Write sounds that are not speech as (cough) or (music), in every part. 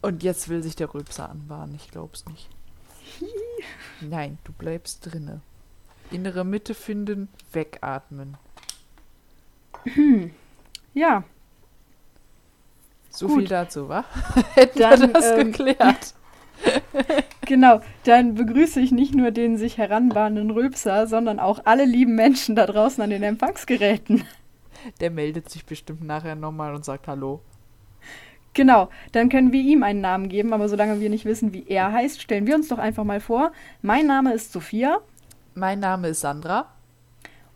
Und jetzt will sich der Rülpser anbahnen, ich glaub's nicht. Nein, du bleibst drinne. Innere Mitte finden, wegatmen. Ja, So Gut. viel dazu, wa? (laughs) Hätten Dann, wir das ähm, geklärt. (laughs) genau. Dann begrüße ich nicht nur den sich heranbahnenden Rülpser, sondern auch alle lieben Menschen da draußen an den Empfangsgeräten. Der meldet sich bestimmt nachher nochmal und sagt Hallo. Genau, dann können wir ihm einen Namen geben, aber solange wir nicht wissen, wie er heißt, stellen wir uns doch einfach mal vor. Mein Name ist Sophia Mein Name ist Sandra.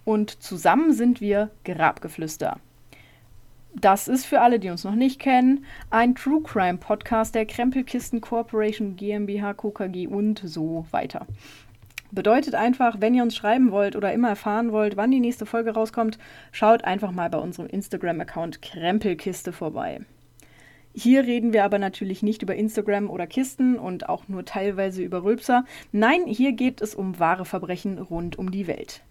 und zusammen sind wir Grabgeflüster. Das ist für alle, die uns noch nicht kennen, ein True Crime Podcast der Krempelkisten Corporation GmbH, KKG und so weiter. Bedeutet einfach, wenn ihr uns schreiben wollt oder immer erfahren wollt, wann die nächste Folge rauskommt, schaut einfach mal bei unserem Instagram-Account Krempelkiste vorbei. Hier reden wir aber natürlich nicht über Instagram oder Kisten und auch nur teilweise über Rülpser. Nein, hier geht es um wahre Verbrechen rund um die Welt.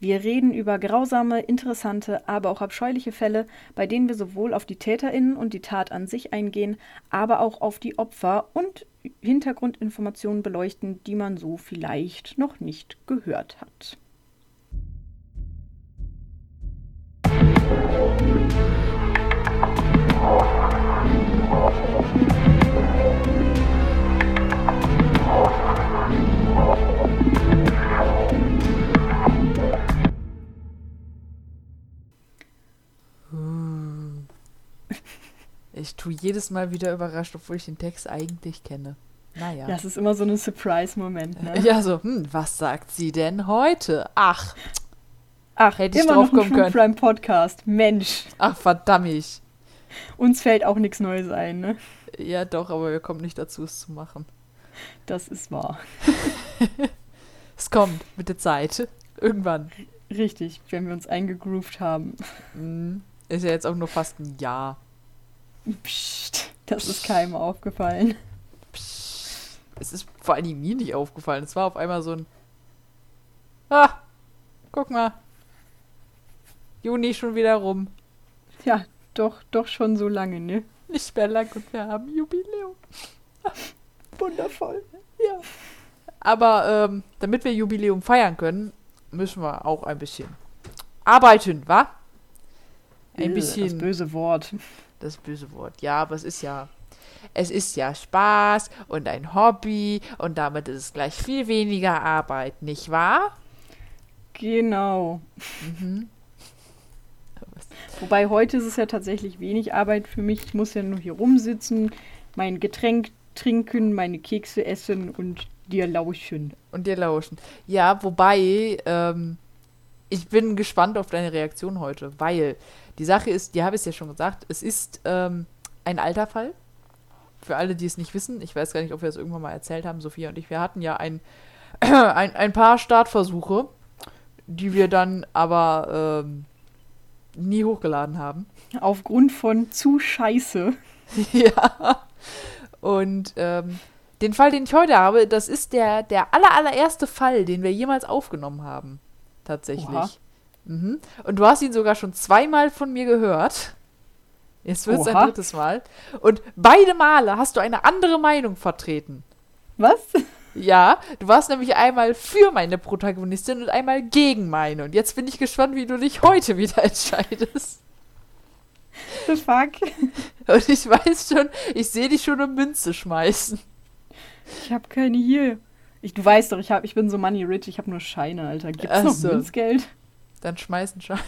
Wir reden über grausame, interessante, aber auch abscheuliche Fälle, bei denen wir sowohl auf die TäterInnen und die Tat an sich eingehen, aber auch auf die Opfer und Hintergrundinformationen beleuchten, die man so vielleicht noch nicht gehört hat. Ich tue jedes Mal wieder überrascht, obwohl ich den Text eigentlich kenne. Naja. Ja, es ist immer so ein Surprise-Moment. Ne? (laughs) Ja, so, hm, was sagt sie denn heute? Ach, Ach, Hätte ich immer drauf noch kommen können. Crime Podcast. Mensch, ach, verdammt. (laughs) uns fällt auch nichts Neues ein, ne? Ja, doch, aber wir kommen nicht dazu, es zu machen. Das ist wahr. (laughs) Es kommt mit der Zeit. Irgendwann. Richtig, wenn wir uns eingegroovt haben. Hm, Ist ja jetzt auch nur fast ein Jahr. Psst, das ist keinem aufgefallen. Psst. Es ist vor allem mir nicht aufgefallen. Es war auf einmal so ein. Ah, guck mal. Juni schon wieder rum. Ja, doch, doch schon so lange, ne? Nicht mehr lang und wir haben Jubiläum. (laughs) Wundervoll. Ja. Aber ähm, damit wir Jubiläum feiern können, müssen wir auch ein bisschen arbeiten, wa? Ein Äh, bisschen. Das böse Wort. das böse Wort. Ja, aber es ist ja. Es ist ja Spaß und ein Hobby und damit ist es gleich viel weniger Arbeit, nicht wahr? Genau. Mhm. Wobei heute ist es ja tatsächlich wenig Arbeit für mich. Ich muss ja nur hier rumsitzen, mein Getränk trinken, meine Kekse essen und dir lauschen. Und dir lauschen. Ja, wobei, ähm, ich bin gespannt auf deine Reaktion heute, weil die Sache ist, die habe ich ja schon gesagt, es ist ähm, ein alter Fall. Für alle, die es nicht wissen, ich weiß gar nicht, ob wir es irgendwann mal erzählt haben, Sophia und ich, wir hatten ja ein, (clears throat) ein, ein paar Startversuche, die wir dann aber ähm, nie hochgeladen haben. (laughs) Aufgrund von zu scheiße. ja. Und ähm, den Fall, den ich heute habe, das ist der, der aller, allererste Fall, den wir jemals aufgenommen haben. Tatsächlich. Mhm. Und du hast ihn sogar schon zweimal von mir gehört. Jetzt wird es ein drittes Mal. Und beide Male hast du eine andere Meinung vertreten. Was? Ja, du warst nämlich einmal für meine Protagonistin und einmal gegen meine. Und jetzt bin ich gespannt, wie du dich heute wieder (laughs) entscheidest. The fuck? Und ich weiß schon, ich sehe dich schon eine Münze schmeißen. Ich habe keine hier. Ich, du weißt doch, ich, hab, ich bin so money rich, ich habe nur Scheine, Alter. Gibt's Ach noch so. Münzgeld? Dann schmeißen schon.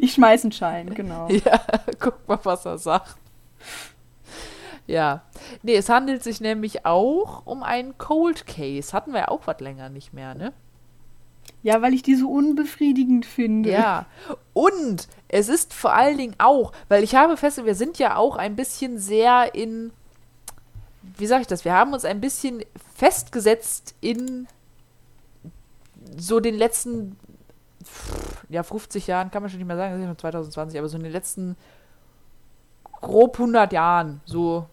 Ich schmeiß einen Schein, genau. (laughs) Ja, guck mal, was er sagt. Ja. Nee, es handelt sich nämlich auch um einen Cold Case. Hatten wir ja auch was länger nicht mehr, ne? Ja, weil ich die so unbefriedigend finde. Ja. Und es ist vor allen Dingen auch, weil ich habe festgestellt, wir sind ja auch ein bisschen sehr in, wie sage ich das, wir haben uns ein bisschen festgesetzt in so den letzten, ja, 50 Jahren, kann man schon nicht mehr sagen, das ist ja schon 2020, aber so in den letzten grob 100 Jahren, so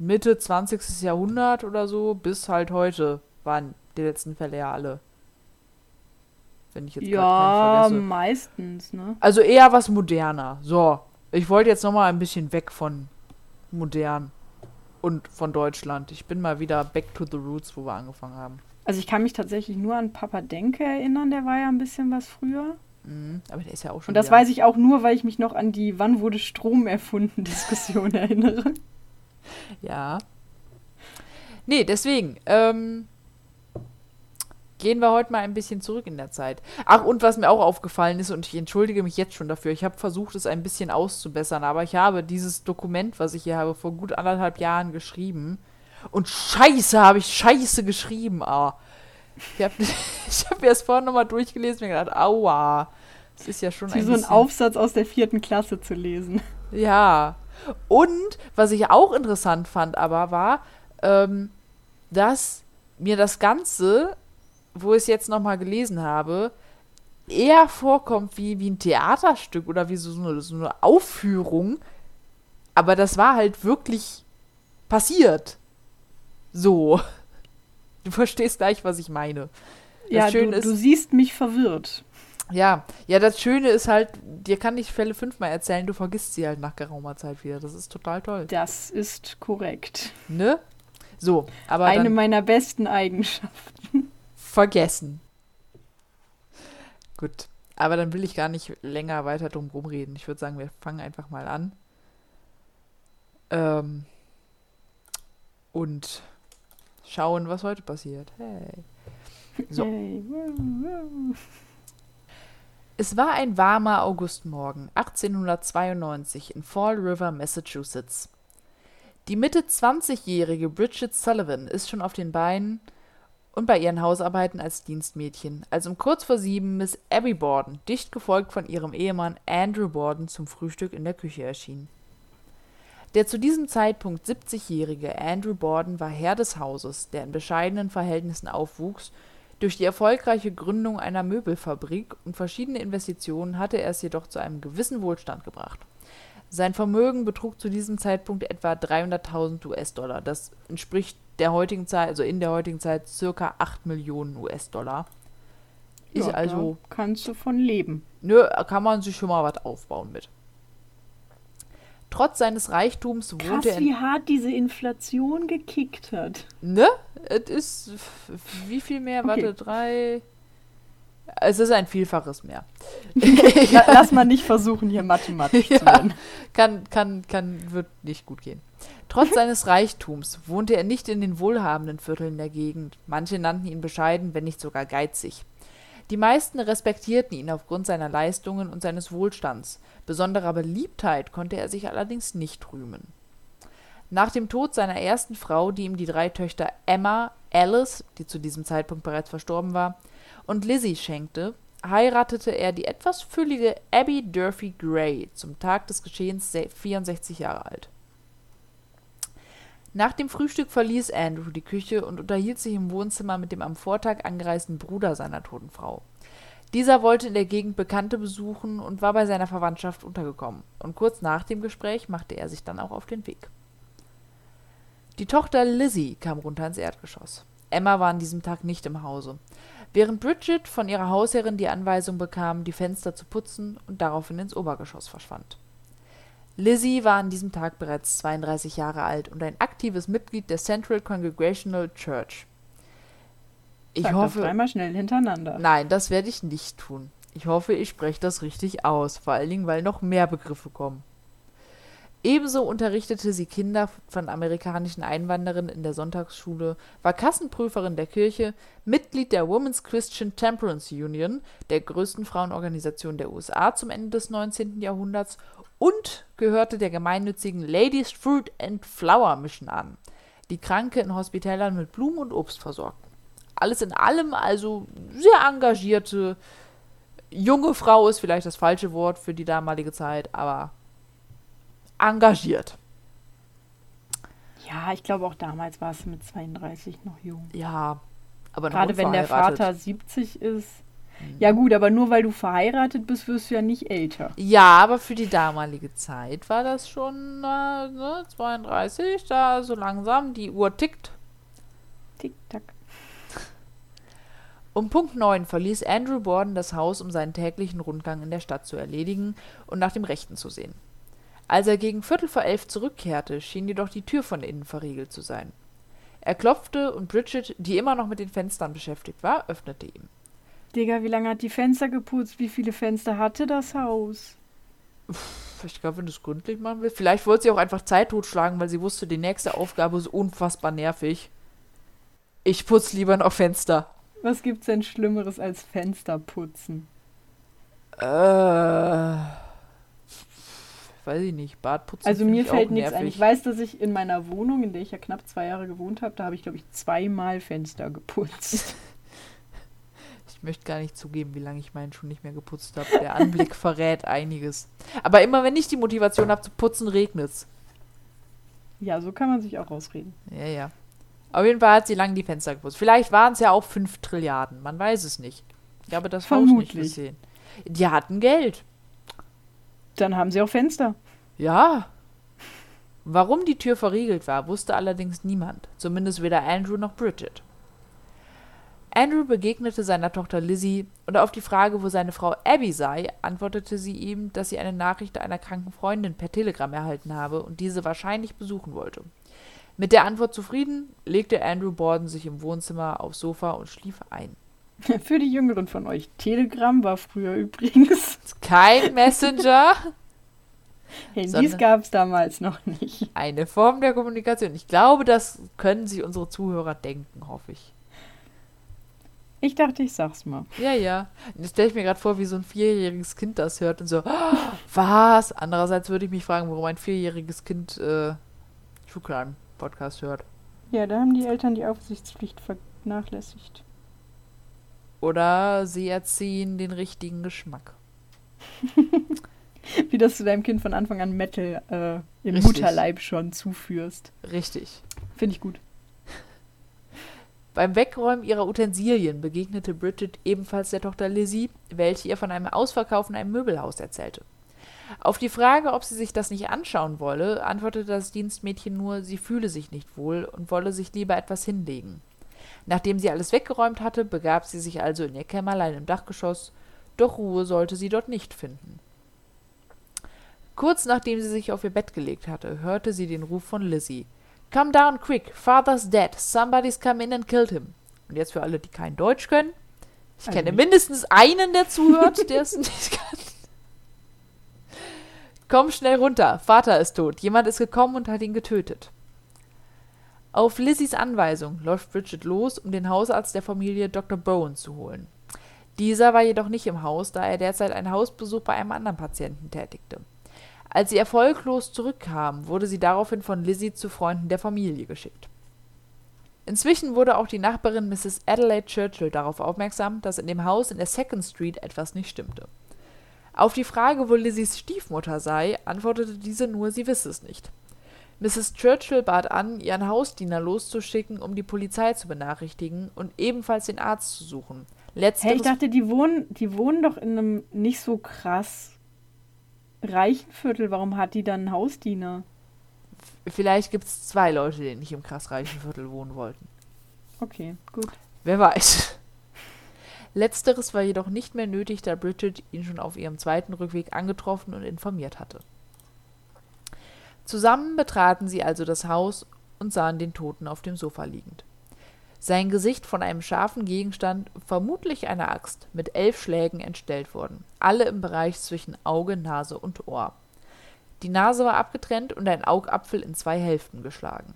Mitte 20. Jahrhundert oder so, bis halt heute waren die letzten Fälle ja alle. Wenn ich jetzt Ja, meistens, ne? Also eher was moderner. So, ich wollte jetzt noch mal ein bisschen weg von modern und von Deutschland. Ich bin mal wieder back to the roots, wo wir angefangen haben. Also ich kann mich tatsächlich nur an Papa Denke erinnern, der war ja ein bisschen was früher. Mhm, aber der ist ja auch schon. Und das weiß ich auch nur, weil ich mich noch an die Wann wurde Strom erfunden Diskussion (laughs) erinnere. (laughs) Ja. Nee, deswegen. Ähm, gehen wir heute mal ein bisschen zurück in der Zeit. Ach, und was mir auch aufgefallen ist, und ich entschuldige mich jetzt schon dafür, ich habe versucht, es ein bisschen auszubessern, aber ich habe dieses Dokument, was ich hier habe, vor gut anderthalb Jahren geschrieben. Und scheiße, habe ich scheiße geschrieben, ah. Ich habe (laughs) ich hab mir das vorhin nochmal durchgelesen und mir gedacht, aua. Das ist ja schon Wie ein so ein. Aufsatz aus der vierten Klasse zu lesen. Ja. Und was ich auch interessant fand, aber war, ähm, dass mir das Ganze, wo ich es jetzt nochmal gelesen habe, eher vorkommt wie, wie ein Theaterstück oder wie so eine, so eine Aufführung. Aber das war halt wirklich passiert. So. Du verstehst gleich, was ich meine. Das ja, du, ist- du siehst mich verwirrt. Ja, ja, das Schöne ist halt, dir kann ich Fälle fünfmal erzählen, du vergisst sie halt nach geraumer Zeit wieder. Das ist total toll. Das ist korrekt. Ne? So, aber Eine dann meiner besten Eigenschaften. vergessen. Gut, aber dann will ich gar nicht länger weiter drum rumreden. Ich würde sagen, wir fangen einfach mal an. Ähm, und schauen, was heute passiert. Hey. So. Yay. Es war ein warmer Augustmorgen 1892 in Fall River, Massachusetts. Die Mitte 20-jährige Bridget Sullivan ist schon auf den Beinen und bei ihren Hausarbeiten als Dienstmädchen, als um kurz vor sieben Miss Abby Borden, dicht gefolgt von ihrem Ehemann Andrew Borden, zum Frühstück in der Küche erschien. Der zu diesem Zeitpunkt 70-jährige Andrew Borden war Herr des Hauses, der in bescheidenen Verhältnissen aufwuchs durch die erfolgreiche Gründung einer Möbelfabrik und verschiedene Investitionen hatte er es jedoch zu einem gewissen Wohlstand gebracht. Sein Vermögen betrug zu diesem Zeitpunkt etwa 300.000 US-Dollar. Das entspricht der heutigen Zeit, also in der heutigen Zeit circa 8 Millionen US-Dollar. Ist Ja, also, kannst du von leben. nö, kann man sich schon mal was aufbauen mit. Trotz seines Reichtums Krass, wohnte er wie hart diese Inflation gekickt hat. Ne? Es ist wie viel mehr? Okay. Warte, drei. Es ist ein Vielfaches mehr. (laughs) La lass mal nicht (laughs) versuchen, hier mathematisch zu Ja. werden. Kann, kann, kann, wird nicht gut gehen. Trotz (laughs) seines Reichtums wohnte er nicht in den wohlhabenden Vierteln der Gegend. Manche nannten ihn bescheiden, wenn nicht sogar geizig. Die meisten respektierten ihn aufgrund seiner Leistungen und seines Wohlstands. Besonderer Beliebtheit konnte er sich allerdings nicht rühmen. Nach dem Tod seiner ersten Frau, die ihm die drei Töchter Emma, Alice, die zu diesem Zeitpunkt bereits verstorben war, und Lizzie schenkte, heiratete er die etwas füllige Abby Durfee Gray, zum Tag des Geschehens se- 64 Jahre alt. Nach dem Frühstück verließ Andrew die Küche und unterhielt sich im Wohnzimmer mit dem am Vortag angereisten Bruder seiner toten Frau. Dieser wollte in der Gegend Bekannte besuchen und war bei seiner Verwandtschaft untergekommen. Und kurz nach dem Gespräch machte er sich dann auch auf den Weg. Die Tochter Lizzie kam runter ins Erdgeschoss. Emma war an diesem Tag nicht im Hause. Während Bridget von ihrer Hausherrin die Anweisung bekam, die Fenster zu putzen und daraufhin ins Obergeschoss verschwand. Lizzie war an diesem Tag bereits 32 Jahre alt und ein aktives Mitglied der Central Congregational Church. Ich Sag das hoffe, dreimal schnell hintereinander. Nein, das werde ich nicht tun. Ich hoffe, ich spreche das richtig aus, vor allen Dingen, weil noch mehr Begriffe kommen. Ebenso unterrichtete sie Kinder von amerikanischen Einwanderern in der Sonntagsschule, war Kassenprüferin der Kirche, Mitglied der Women's Christian Temperance Union, der größten Frauenorganisation der USA zum Ende des 19. Jahrhunderts und gehörte der gemeinnützigen Ladies Fruit and Flower Mission an, die Kranke in Hospitälern mit Blumen und Obst versorgten. Alles in allem also sehr engagierte junge Frau ist vielleicht das falsche Wort für die damalige Zeit, aber engagiert. Ja, ich glaube auch damals war es mit 32 noch jung. Ja, aber noch Gerade wenn der. Vater 70 ist. Ja gut, aber nur weil du verheiratet bist, wirst du ja nicht älter. Ja, aber für die damalige Zeit war das schon äh, ne, 32, da so langsam die Uhr tickt. Tick, tack. Um Punkt 9 verließ Andrew Borden das Haus, um seinen täglichen Rundgang in der Stadt zu erledigen und nach dem Rechten zu sehen. Als er gegen Viertel vor elf zurückkehrte, schien jedoch die Tür von innen verriegelt zu sein. Er klopfte und Bridget, die immer noch mit den Fenstern beschäftigt war, öffnete ihm. Digga, wie lange hat die Fenster geputzt? Wie viele Fenster hatte das Haus? Ich glaube, wenn du es gründlich machen willst. Vielleicht wollte sie auch einfach Zeit totschlagen, weil sie wusste, die nächste Aufgabe ist unfassbar nervig. Ich putze lieber noch Fenster. Was gibt's denn Schlimmeres als Fenster putzen? Äh. Weiß ich nicht. Badputzen. Also find mir fällt nichts ein. nervig. Ich weiß, dass ich in meiner Wohnung, in der ich ja knapp zwei Jahre gewohnt habe, da habe ich, glaube ich, zweimal Fenster geputzt. (laughs) Ich möchte gar nicht zugeben, wie lange ich meinen schon nicht mehr geputzt habe. Der Anblick (laughs) verrät einiges. Aber immer wenn ich die Motivation habe zu putzen, regnet's. ja, so kann man sich auch rausreden. Ja, ja. Auf jeden Fall hat sie lang die Fenster geputzt. Vielleicht waren es ja auch 5 Trilliarden. Man weiß es nicht. Ich habe das Haus nicht Vermutlich. gesehen. Die hatten Geld. Dann haben sie auch Fenster. Ja. Warum die Tür verriegelt war, wusste allerdings niemand. Zumindest weder Andrew noch Bridget. Andrew begegnete seiner Tochter Lizzie und auf die Frage, wo seine Frau Abby sei, antwortete sie ihm, dass sie eine Nachricht einer kranken Freundin per Telegramm erhalten habe und diese wahrscheinlich besuchen wollte. Mit der Antwort zufrieden, legte Andrew Borden sich im Wohnzimmer aufs Sofa und schlief ein. (laughs) Für die Jüngeren von euch. Telegram war früher übrigens. (laughs) Kein Messenger, (laughs) Handys gab es damals noch nicht. eine Form der Kommunikation. Ich glaube, das können sich unsere Zuhörer denken, hoffe ich. Ich dachte, ich sag's mal. Ja, ja. Jetzt stelle ich mir gerade vor, wie so ein vierjähriges Kind das hört und so, "Ah, was? Andererseits würde ich mich fragen, warum ein vierjähriges Kind äh, True Crime Podcast hört. Ja, da haben die Eltern die Aufsichtspflicht vernachlässigt. Oder sie erziehen den richtigen Geschmack. (laughs) Wie das du deinem Kind von Anfang an Metal äh, im Richtig. Mutterleib schon zuführst. Richtig. Finde ich gut. Beim Wegräumen ihrer Utensilien begegnete Bridget ebenfalls der Tochter Lizzie, welche ihr von einem Ausverkauf in einem Möbelhaus erzählte. Auf die Frage, ob sie sich das nicht anschauen wolle, antwortete das Dienstmädchen nur, sie fühle sich nicht wohl und wolle sich lieber etwas hinlegen. Nachdem sie alles weggeräumt hatte, begab sie sich also in ihr Kämmerlein im Dachgeschoss, doch Ruhe sollte sie dort nicht finden. Kurz nachdem sie sich auf ihr Bett gelegt hatte, hörte sie den Ruf von Lizzie. Come down quick, father's dead, somebody's come in and killed him. Und jetzt für alle, die kein Deutsch können. Ich Also kenne nicht. mindestens einen, der zuhört, der es (laughs) nicht kann. Komm schnell runter, Vater ist tot. Jemand ist gekommen und hat ihn getötet. Auf Lizzies Anweisung läuft Bridget los, um den Hausarzt der Familie Dr. Bowen zu holen. Dieser war jedoch nicht im Haus, da er derzeit einen Hausbesuch bei einem anderen Patienten tätigte. Als sie erfolglos zurückkam, wurde sie daraufhin von Lizzie zu Freunden der Familie geschickt. Inzwischen wurde auch die Nachbarin Mrs. Adelaide Churchill darauf aufmerksam, dass in dem Haus in der Second Street etwas nicht stimmte. Auf die Frage, wo Lizzies Stiefmutter sei, antwortete diese nur, sie wisse es nicht. Mrs. Churchill bat an, ihren Hausdiener loszuschicken, um die Polizei zu benachrichtigen und ebenfalls den Arzt zu suchen. Hey, Letzteres ich dachte, die wohnen, die wohnen doch in einem nicht so krass reichen Viertel. Warum hat die dann einen Hausdiener? vielleicht gibt es zwei Leute, die nicht im krass reichen Viertel wohnen wollten. Okay, gut. Wer weiß. Letzteres war jedoch nicht mehr nötig, da Bridget ihn schon auf ihrem zweiten Rückweg angetroffen und informiert hatte. Zusammen betraten sie also das Haus und sahen den Toten auf dem Sofa liegend. Sein Gesicht von einem scharfen Gegenstand, vermutlich einer Axt, mit elf Schlägen entstellt worden, alle im Bereich zwischen Auge, Nase und Ohr. Die Nase war abgetrennt und ein Augapfel in zwei Hälften geschlagen.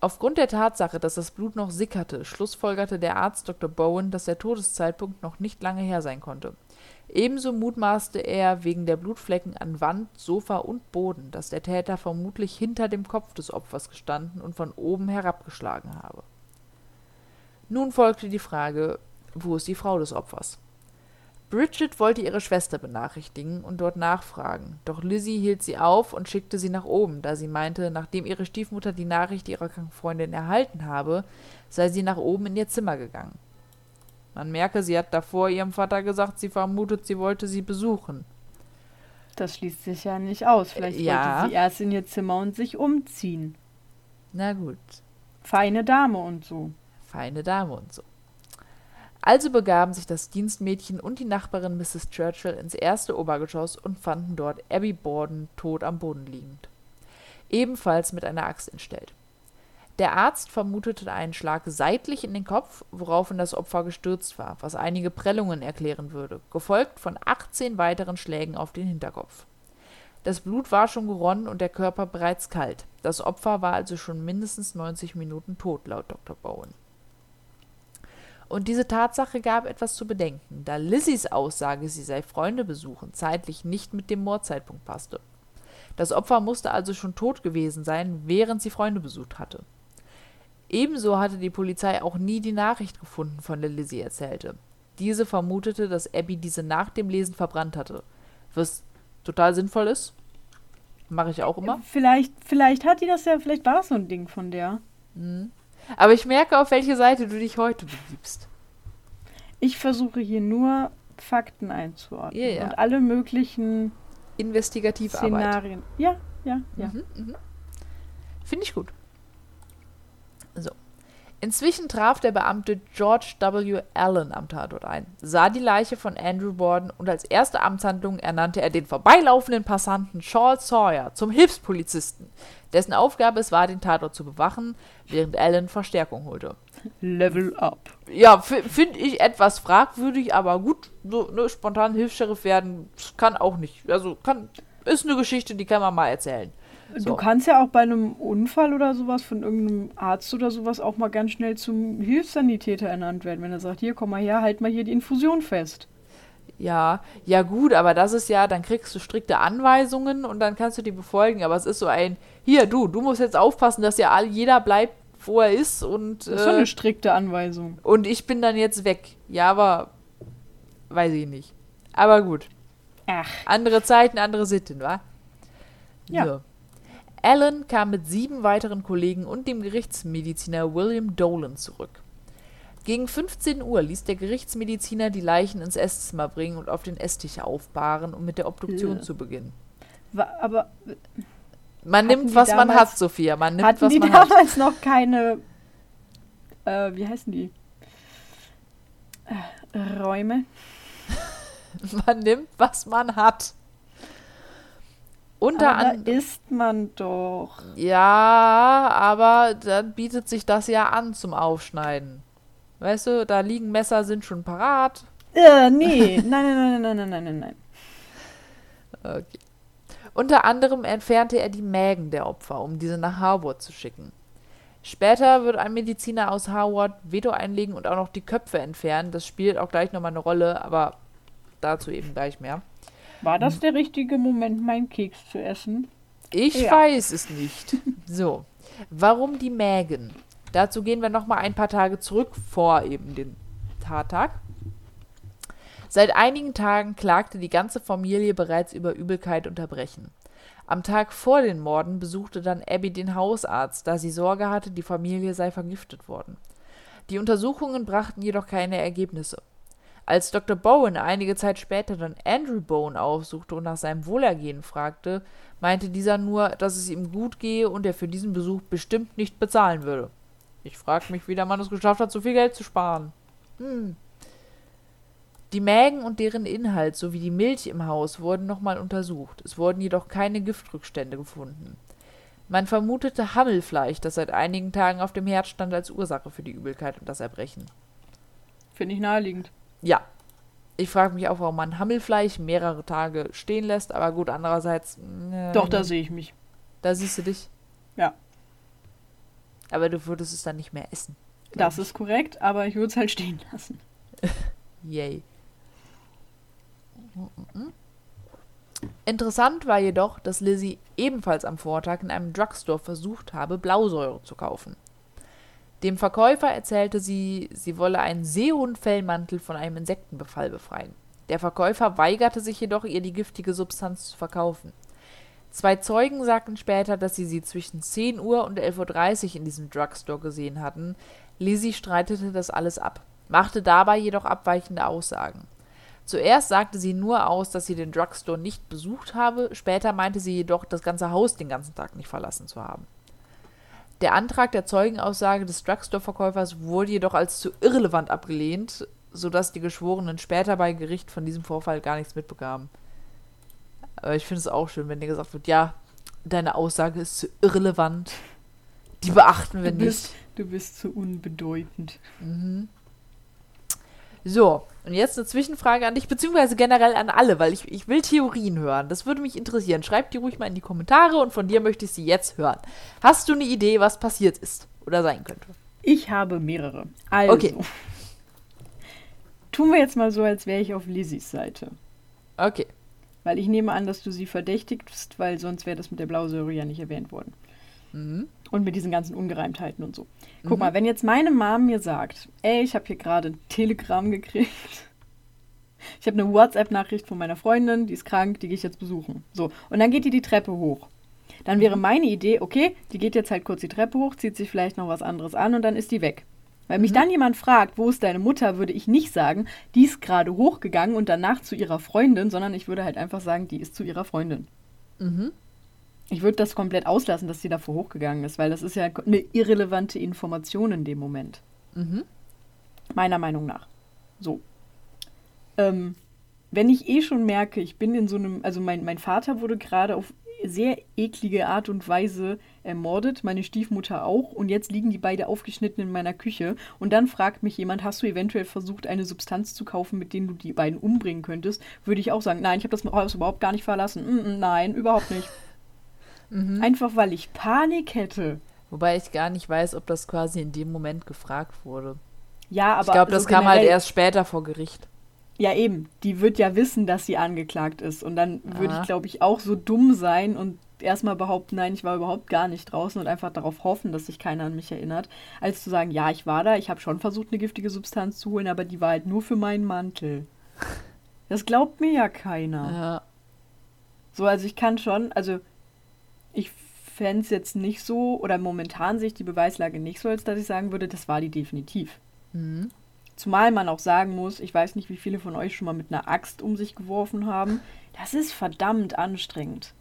Aufgrund der Tatsache, dass das Blut noch sickerte, schlussfolgerte der Arzt Dr. Bowen, dass der Todeszeitpunkt noch nicht lange her sein konnte. Ebenso mutmaßte er wegen der Blutflecken an Wand, Sofa und Boden, dass der Täter vermutlich hinter dem Kopf des Opfers gestanden und von oben herabgeschlagen habe. Nun folgte die Frage, wo ist die Frau des Opfers? Bridget wollte ihre Schwester benachrichtigen und dort nachfragen, doch Lizzie hielt sie auf und schickte sie nach oben, da sie meinte, nachdem ihre Stiefmutter die Nachricht ihrer kranken Freundin erhalten habe, sei sie nach oben in ihr Zimmer gegangen. Man merke, sie hat davor ihrem Vater gesagt, sie vermutet, sie wollte sie besuchen. Das schließt sich ja nicht aus. Vielleicht Ja. wollte sie erst in ihr Zimmer und sich umziehen. Na gut, Feine Dame und so. feine Dame und so. Also begaben sich das Dienstmädchen und die Nachbarin Mrs. Churchill ins erste Obergeschoss und fanden dort Abby Borden tot am Boden liegend. Ebenfalls mit einer Axt entstellt. Der Arzt vermutete einen Schlag seitlich in den Kopf, woraufhin das Opfer gestürzt war, was einige Prellungen erklären würde, gefolgt von 18 weiteren Schlägen auf den Hinterkopf. Das Blut war schon geronnen und der Körper bereits kalt. Das Opfer war also schon mindestens 90 Minuten tot, laut Dr. Bowen. Und diese Tatsache gab etwas zu bedenken, da Lizzies Aussage, sie sei Freunde besuchen, zeitlich nicht mit dem Mordzeitpunkt passte. Das Opfer musste also schon tot gewesen sein, während sie Freunde besucht hatte. Ebenso hatte die Polizei auch nie die Nachricht gefunden, von der Lizzie erzählte. Diese vermutete, dass Abby diese nach dem Lesen verbrannt hatte, was total sinnvoll ist. Mache ich auch immer. Vielleicht, vielleicht hat die das ja, vielleicht war es so ein Ding von der. Mhm. Aber ich merke, auf welche Seite du dich heute begibst. Ich versuche hier nur Fakten einzuordnen Ja, ja. und alle möglichen Investigative Arbeit. Szenarien. Ja, ja, ja. Mhm, mhm. Finde ich gut. Inzwischen traf der Beamte George W. Allen am Tatort ein, sah die Leiche von Andrew Borden und als erste Amtshandlung ernannte er den vorbeilaufenden Passanten Charles Sawyer zum Hilfspolizisten, dessen Aufgabe es war, den Tatort zu bewachen, während Allen Verstärkung holte. Level up. Ja, finde ich etwas fragwürdig, aber gut, so ne, spontan Hilfs-Sheriff werden, kann auch nicht. Also kann, ist eine Geschichte, die kann man mal erzählen. So. Du kannst ja auch bei einem Unfall oder sowas von irgendeinem Arzt oder sowas auch mal ganz schnell zum Hilfssanitäter ernannt werden, wenn er sagt, hier, komm mal her, halt mal hier die Infusion fest. Ja, ja gut, aber das ist ja, dann kriegst du strikte Anweisungen und dann kannst du die befolgen, aber es ist so ein, hier, du, du musst jetzt aufpassen, dass ja all, jeder bleibt, wo er ist und Das ist so äh, eine strikte Anweisung. und ich bin dann jetzt weg. Ja, aber weiß ich nicht. Aber gut. Ach. Andere Zeiten, andere Sitten, wa? Ja. So. Allen kam mit sieben weiteren Kollegen und dem Gerichtsmediziner William Dolan zurück. Gegen 15 Uhr ließ der Gerichtsmediziner die Leichen ins Esszimmer bringen und auf den Esstisch aufbahren, um mit der Obduktion Ja. zu beginnen. Wa- Aber Man nimmt, was man damals- hat, Sophia. Man nimmt, hatten was die man hat. damals noch keine, äh, wie heißen die? Äh, Räume? (laughs) Man nimmt, was man hat. Unter anderem. isst man doch. Ja, aber dann bietet sich das ja an zum Aufschneiden. Weißt du, da liegen Messer, sind schon parat. Äh, nee, (laughs) nein, nein, nein, nein, nein, nein, nein, nein. Okay. Unter anderem entfernte er die Mägen der Opfer, um diese nach Harvard zu schicken. Später wird ein Mediziner aus Harvard Veto einlegen und auch noch die Köpfe entfernen. Das spielt auch gleich nochmal eine Rolle, aber dazu eben gleich mehr. War das der richtige Moment, meinen Keks zu essen? Ich Ja. weiß es nicht. So, warum die Mägen? Dazu gehen wir noch mal ein paar Tage zurück vor eben den Tattag. Seit einigen Tagen klagte die ganze Familie bereits über Übelkeit und Erbrechen. Am Tag vor den Morden besuchte dann Abby den Hausarzt, da sie Sorge hatte, die Familie sei vergiftet worden. Die Untersuchungen brachten jedoch keine Ergebnisse. Als Dr. Bowen einige Zeit später dann Andrew Bowen aufsuchte und nach seinem Wohlergehen fragte, meinte dieser nur, dass es ihm gut gehe und er für diesen Besuch bestimmt nicht bezahlen würde. Ich frag mich, wie der Mann es geschafft hat, so viel Geld zu sparen. Hm. Die Mägen und deren Inhalt sowie die Milch im Haus wurden nochmal untersucht. Es wurden jedoch keine Giftrückstände gefunden. Man vermutete Hammelfleisch, das seit einigen Tagen auf dem Herd stand, als Ursache für die Übelkeit und das Erbrechen. Finde ich naheliegend. Ja. Ich frage mich auch, warum man Hammelfleisch mehrere Tage stehen lässt, aber gut, andererseits. äh, Doch, da sehe ich mich. Da siehst du dich. Ja. Aber du würdest es dann nicht mehr essen. Das ist korrekt, aber ich würde es halt stehen lassen. (laughs) Yay. Interessant war jedoch, dass Lizzie ebenfalls am Vortag in einem Drugstore versucht habe, Blausäure zu kaufen. Dem Verkäufer erzählte sie, sie wolle einen Seehundfellmantel von einem Insektenbefall befreien. Der Verkäufer weigerte sich jedoch, ihr die giftige Substanz zu verkaufen. Zwei Zeugen sagten später, dass sie sie zwischen 10 Uhr und 11.30 Uhr in diesem Drugstore gesehen hatten. Lizzie streitete das alles ab, machte dabei jedoch abweichende Aussagen. Zuerst sagte sie nur aus, dass sie den Drugstore nicht besucht habe, später meinte sie jedoch, das ganze Haus den ganzen Tag nicht verlassen zu haben. Der Antrag der Zeugenaussage des Drugstore-Verkäufers wurde jedoch als zu irrelevant abgelehnt. sodass die Geschworenen später bei Gericht von diesem Vorfall gar nichts mitbekamen. Aber ich finde es auch schön, wenn dir gesagt wird, ja, deine Aussage ist zu irrelevant. Die beachten wir Du nicht. bist, du bist zu unbedeutend. Mhm. So, und jetzt eine Zwischenfrage an dich, beziehungsweise generell an alle, weil ich, ich will Theorien hören. Das würde mich interessieren. Schreib die ruhig mal in die Kommentare und von dir möchte ich sie jetzt hören. Hast du eine Idee, was passiert ist oder sein könnte? Ich habe mehrere. Also, Okay. (laughs) tun wir jetzt mal so, als wäre ich auf Lizzies Seite. Okay. Weil ich nehme an, dass du sie verdächtigst, weil sonst wäre das mit der Blausäure ja nicht erwähnt worden. Mhm. Und mit diesen ganzen Ungereimtheiten und so. Guck Mhm. mal, wenn jetzt meine Mom mir sagt, ey, ich habe hier gerade ein Telegramm gekriegt. Ich habe eine WhatsApp-Nachricht von meiner Freundin, die ist krank, die gehe ich jetzt besuchen. So, und dann geht die die Treppe hoch. Dann wäre meine Idee, okay, die geht jetzt halt kurz die Treppe hoch, zieht sich vielleicht noch was anderes an und dann ist die weg. Weil mich dann jemand fragt, wo ist deine Mutter, würde ich nicht sagen, die ist gerade hochgegangen und danach zu ihrer Freundin, sondern ich würde halt einfach sagen, die ist zu ihrer Freundin. Mhm. Ich würde das komplett auslassen, dass sie davor hochgegangen ist, weil das ist ja eine irrelevante Information in dem Moment. Mhm. Meiner Meinung nach. So. Ähm, wenn ich eh schon merke, ich bin in so einem, also mein, mein Vater wurde gerade auf sehr eklige Art und Weise ermordet, meine Stiefmutter auch, und jetzt liegen die beide aufgeschnitten in meiner Küche. Und dann fragt mich jemand, hast du eventuell versucht, eine Substanz zu kaufen, mit denen du die beiden umbringen könntest? Würde ich auch sagen, nein, ich habe das Haus überhaupt gar nicht verlassen. Mm, mm, nein, überhaupt nicht. Mhm. Einfach weil ich Panik hätte. Wobei ich gar nicht weiß, ob das quasi in dem Moment gefragt wurde. Ja, aber ich glaube, das so kam halt erst später vor Gericht. Ja, eben. Die wird ja wissen, dass sie angeklagt ist. Und dann würde ich, glaube ich, auch so dumm sein und erstmal behaupten, nein, ich war überhaupt gar nicht draußen und einfach darauf hoffen, dass sich keiner an mich erinnert, als zu sagen, ja, ich war da, ich habe schon versucht, eine giftige Substanz zu holen, aber die war halt nur für meinen Mantel. (laughs) Das glaubt mir ja keiner. Ja. So, also ich kann schon, also ich fände es jetzt nicht so, oder momentan sehe ich die Beweislage nicht so, als dass ich sagen würde, das war die definitiv. Mhm. Zumal man auch sagen muss, ich weiß nicht, wie viele von euch schon mal mit einer Axt um sich geworfen haben. Das ist verdammt anstrengend.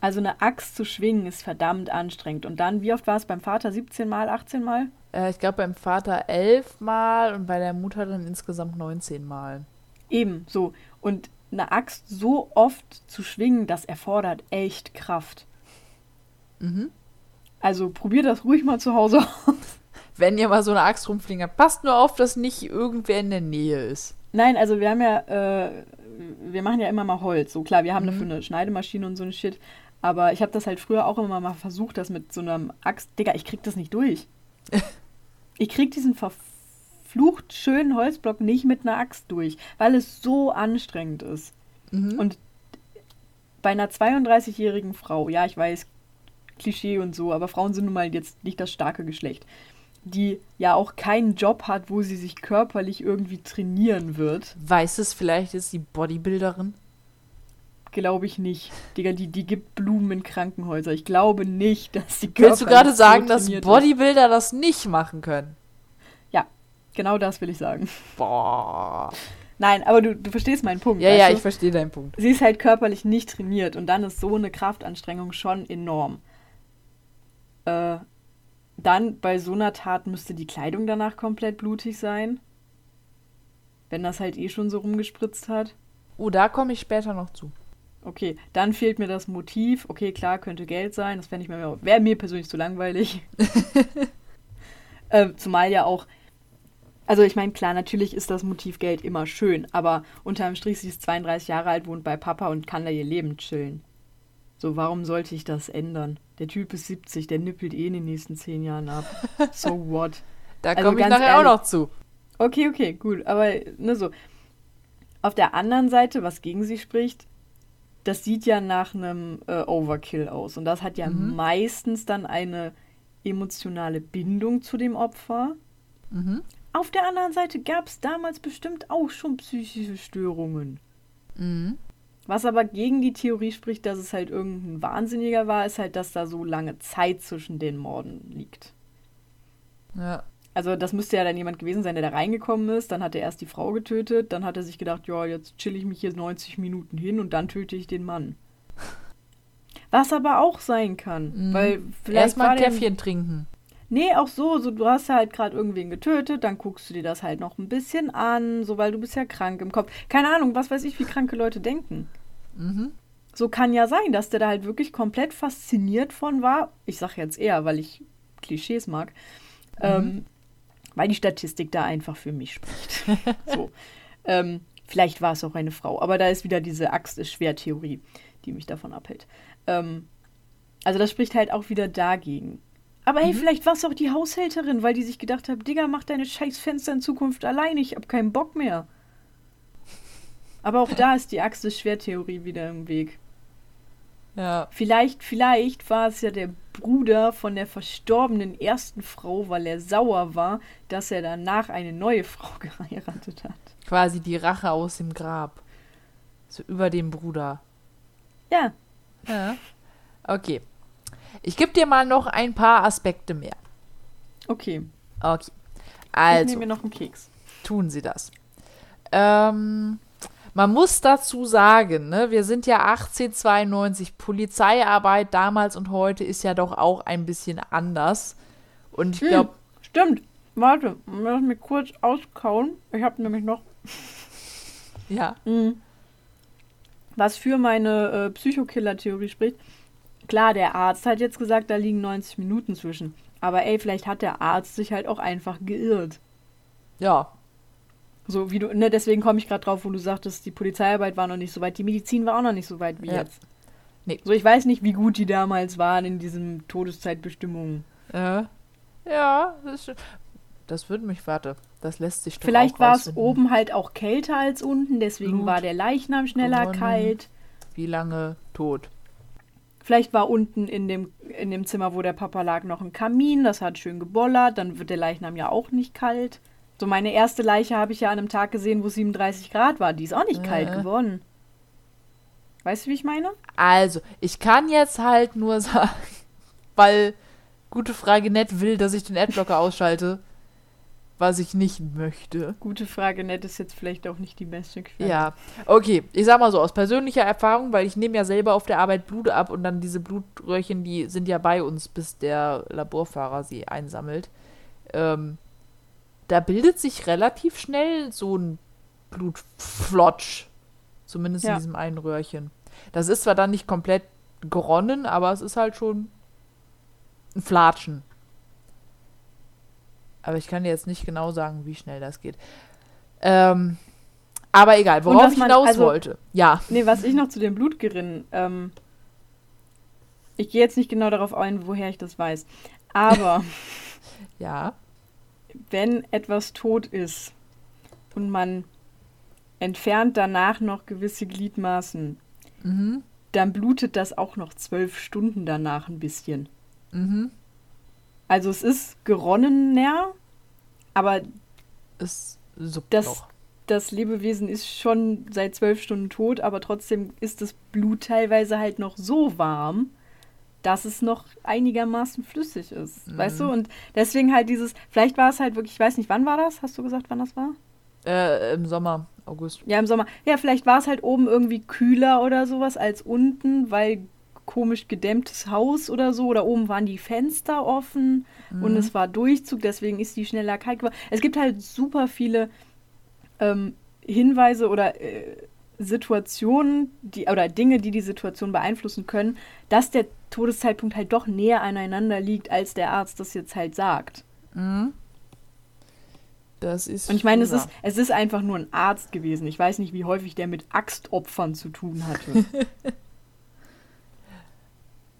Also eine Axt zu schwingen ist verdammt anstrengend. Und dann, wie oft war es beim Vater? 17 Mal, 18 Mal? Äh, ich glaube beim Vater elf Mal und bei der Mutter dann insgesamt 19 Mal. Eben, so. Und eine Axt so oft zu schwingen, das erfordert echt Kraft. Mhm. Also probiert das ruhig mal zu Hause aus. Wenn ihr mal so eine Axt rumfliegen habt, passt nur auf, dass nicht irgendwer in der Nähe ist. Nein, also wir haben ja, äh, wir machen ja immer mal Holz. So klar, wir haben Mhm. dafür eine Schneidemaschine und so ein Shit. Aber ich habe das halt früher auch immer mal versucht, das mit so einem Axt. Digga, ich krieg das nicht durch. (laughs) ich krieg diesen verflucht schönen Holzblock nicht mit einer Axt durch, weil es so anstrengend ist. Mhm. Und bei einer 32-jährigen Frau, ja, ich weiß, Klischee und so, aber Frauen sind nun mal jetzt nicht das starke Geschlecht, die ja auch keinen Job hat, wo sie sich körperlich irgendwie trainieren wird, Weiß es vielleicht, ist die Bodybuilderin? glaube ich nicht. Digga, die, die gibt Blumen in Krankenhäuser. Ich glaube nicht, dass sie Willst du gerade sagen, dass trainiert ist. Bodybuilder das nicht machen können? Genau das will ich sagen. Boah. Nein, aber du, du verstehst meinen Punkt. Ja, ja, du? ich verstehe deinen Punkt. Sie ist halt körperlich nicht trainiert und dann ist so eine Kraftanstrengung schon enorm. Äh, dann bei so einer Tat müsste die Kleidung danach komplett blutig sein. Wenn das halt eh schon so rumgespritzt hat. Oh, da komme ich später noch zu. Okay, dann fehlt mir das Motiv. Okay, klar, könnte Geld sein. Das fände ich mir, wäre mir persönlich zu langweilig. (laughs) äh, zumal ja auch, also ich meine, klar, natürlich ist das Motiv Geld immer schön, aber unterm Strich, sie ist 32 Jahre alt, wohnt bei Papa und kann da ihr Leben chillen. So, warum sollte ich das ändern? Der Typ ist 70, der nippelt eh in den nächsten 10 Jahren ab. So (laughs) what? Da Also komme ich nachher auch ehrlich- noch zu. Okay, okay, gut. Aber ne, so. Auf der anderen Seite, was gegen sie spricht, das sieht ja nach einem äh, Overkill aus. Und das hat ja Mhm. meistens dann eine emotionale Bindung zu dem Opfer. Mhm. Auf der anderen Seite gab es damals bestimmt auch schon psychische Störungen. Mhm. Was aber gegen die Theorie spricht, dass es halt irgendein Wahnsinniger war, ist halt, dass da so lange Zeit zwischen den Morden liegt. Ja. Also das müsste ja dann jemand gewesen sein, der da reingekommen ist. Dann hat er erst die Frau getötet. Dann hat er sich gedacht, ja, jetzt chill ich mich hier 90 Minuten hin und dann töte ich den Mann. (laughs) Was aber auch sein kann. Mhm. Weil vielleicht Erstmal ein Käffchen trinken. Nee, auch so, so du hast halt gerade irgendwen getötet, dann guckst du dir das halt noch ein bisschen an, so weil du bist ja krank im Kopf. Keine Ahnung, was weiß ich, wie kranke Leute denken. Mhm. So kann ja sein, dass der da halt wirklich komplett fasziniert von war. Ich sag jetzt eher, weil ich Klischees mag. Ähm, weil die Statistik da einfach für mich spricht. (laughs) so. Ähm, vielleicht war es auch eine Frau, aber da ist wieder diese Axt ist schwer Theorie, die mich davon abhält. Ähm, also das spricht halt auch wieder dagegen. Aber hey, vielleicht war es auch die Haushälterin, weil die sich gedacht hat, Digga, mach deine scheiß Fenster in Zukunft allein, ich hab keinen Bock mehr. Aber auch da ist die Axt ist schwer Theorie wieder im Weg. Ja. Vielleicht, vielleicht war es ja der Bruder von der verstorbenen ersten Frau, weil er sauer war, dass er danach eine neue Frau (laughs) geheiratet hat. Quasi die Rache aus dem Grab. So über dem Bruder. Ja, Ja. Okay. Ich gebe dir mal noch ein paar Aspekte mehr. okay. Okay. Ich Also, nehme mir noch einen Keks. tun sie das. Ähm, man muss dazu sagen, ne, wir sind ja 1892. Polizeiarbeit damals und heute ist ja doch auch ein bisschen anders. Und ich Hm. glaube, Stimmt. Warte, lass mich kurz auskauen. Ich habe nämlich noch ja, Mhm. Was für meine äh, Psychokiller-Theorie spricht. Klar, der Arzt hat jetzt gesagt, da liegen 90 Minuten zwischen. Aber ey, vielleicht hat der Arzt sich halt auch einfach geirrt. ja, So wie du, ne, deswegen komme ich gerade drauf, wo du sagtest, die Polizeiarbeit war noch nicht so weit, die Medizin war auch noch nicht so weit wie Ja. jetzt. Nee. So, ich weiß nicht, wie gut die damals waren in diesen Todeszeitbestimmungen. äh, ja, das, ist- das würde mich, warte, das lässt sich doch Vielleicht war es oben halt auch kälter als unten, deswegen Blut war der Leichnam schneller gewonnen. kalt. Wie lange tot? Vielleicht war unten in dem, in dem Zimmer, wo der Papa lag, noch ein Kamin. Das hat schön gebollert. Dann wird der Leichnam ja auch nicht kalt. So, meine erste Leiche habe ich ja an einem Tag gesehen, wo es 37 Grad war. Die ist auch nicht kalt Äh. geworden. Weißt du, wie ich meine? Also, ich kann jetzt halt nur (laughs) sagen, weil gute Frage nett will, dass ich den Adblocker ausschalte, was ich nicht möchte. Gute Frage, nett ist jetzt vielleicht auch nicht die beste Quelle. Ja, okay. Ich sag mal so, aus persönlicher Erfahrung, weil ich nehme ja selber auf der Arbeit Blut ab und dann diese Blutröhrchen, die sind ja bei uns, bis der Laborfahrer sie einsammelt. Ähm, da bildet sich relativ schnell so ein Blutflotsch. Zumindest Ja. in diesem einen Röhrchen. Das ist zwar dann nicht komplett geronnen, aber es ist halt schon ein Flatschen. Aber ich kann dir jetzt nicht genau sagen, wie schnell das geht. Ähm, aber egal, worauf ich hinaus also- wollte. Ja. Nee, was ich noch zu den Blutgerinnen. Ähm, ich gehe jetzt nicht genau darauf ein, woher ich das weiß. Aber (laughs) (laughs) Ja. wenn etwas tot ist und man entfernt danach noch gewisse Gliedmaßen, Mhm. dann blutet das auch noch zwölf Stunden danach ein bisschen. Mhm. Also es ist geronnener, aber Es Das- noch. das Lebewesen ist schon seit zwölf Stunden tot, aber trotzdem ist das Blut teilweise halt noch so warm, dass es noch einigermaßen flüssig ist. Mhm. Weißt du? Und deswegen halt dieses, vielleicht war es halt wirklich, ich weiß nicht, wann war das? Hast du gesagt, wann das war? Äh, im Sommer, August. Ja, im Sommer. Ja, vielleicht war es halt oben irgendwie kühler oder sowas als unten, weil komisch gedämmtes Haus oder so. Oder oben waren die Fenster offen und es war Durchzug, deswegen ist die schneller kalt geworden. Es gibt halt super viele ähm, Hinweise oder äh, Situationen, die, oder Dinge, die die Situation beeinflussen können, dass der Todeszeitpunkt halt doch näher aneinander liegt, als der Arzt das jetzt halt sagt. Mhm. Das ist. Und ich meine, es ist, es ist einfach nur ein Arzt gewesen. Ich weiß nicht, wie häufig der mit Axtopfern zu tun hatte. (laughs)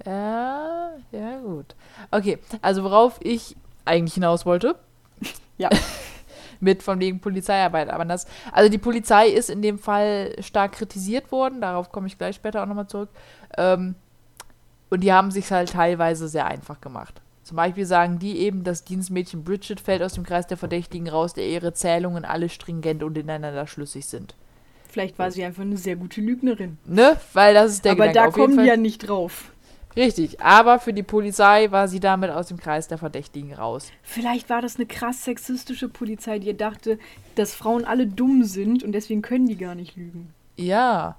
Ja, ja, gut. Okay, also worauf ich eigentlich hinaus wollte. (laughs) Ja. (laughs) Mit von wegen Polizeiarbeit. Aber das, also die Polizei ist in dem Fall stark kritisiert worden. Darauf komme ich gleich später auch nochmal zurück. Ähm, und die haben sich halt teilweise sehr einfach gemacht. Zum Beispiel sagen die eben, das Dienstmädchen Bridget fällt aus dem Kreis der Verdächtigen raus, der ihre Zählungen alle stringent und ineinander schlüssig sind. Vielleicht war sie einfach eine sehr gute Lügnerin. Ne? Weil das ist der Aber Gedanke. da kommen die ja nicht drauf. Richtig, aber für die Polizei war sie damit aus dem Kreis der Verdächtigen raus. Vielleicht war das eine krass sexistische Polizei, die dachte, dass Frauen alle dumm sind und deswegen können die gar nicht lügen. Ja,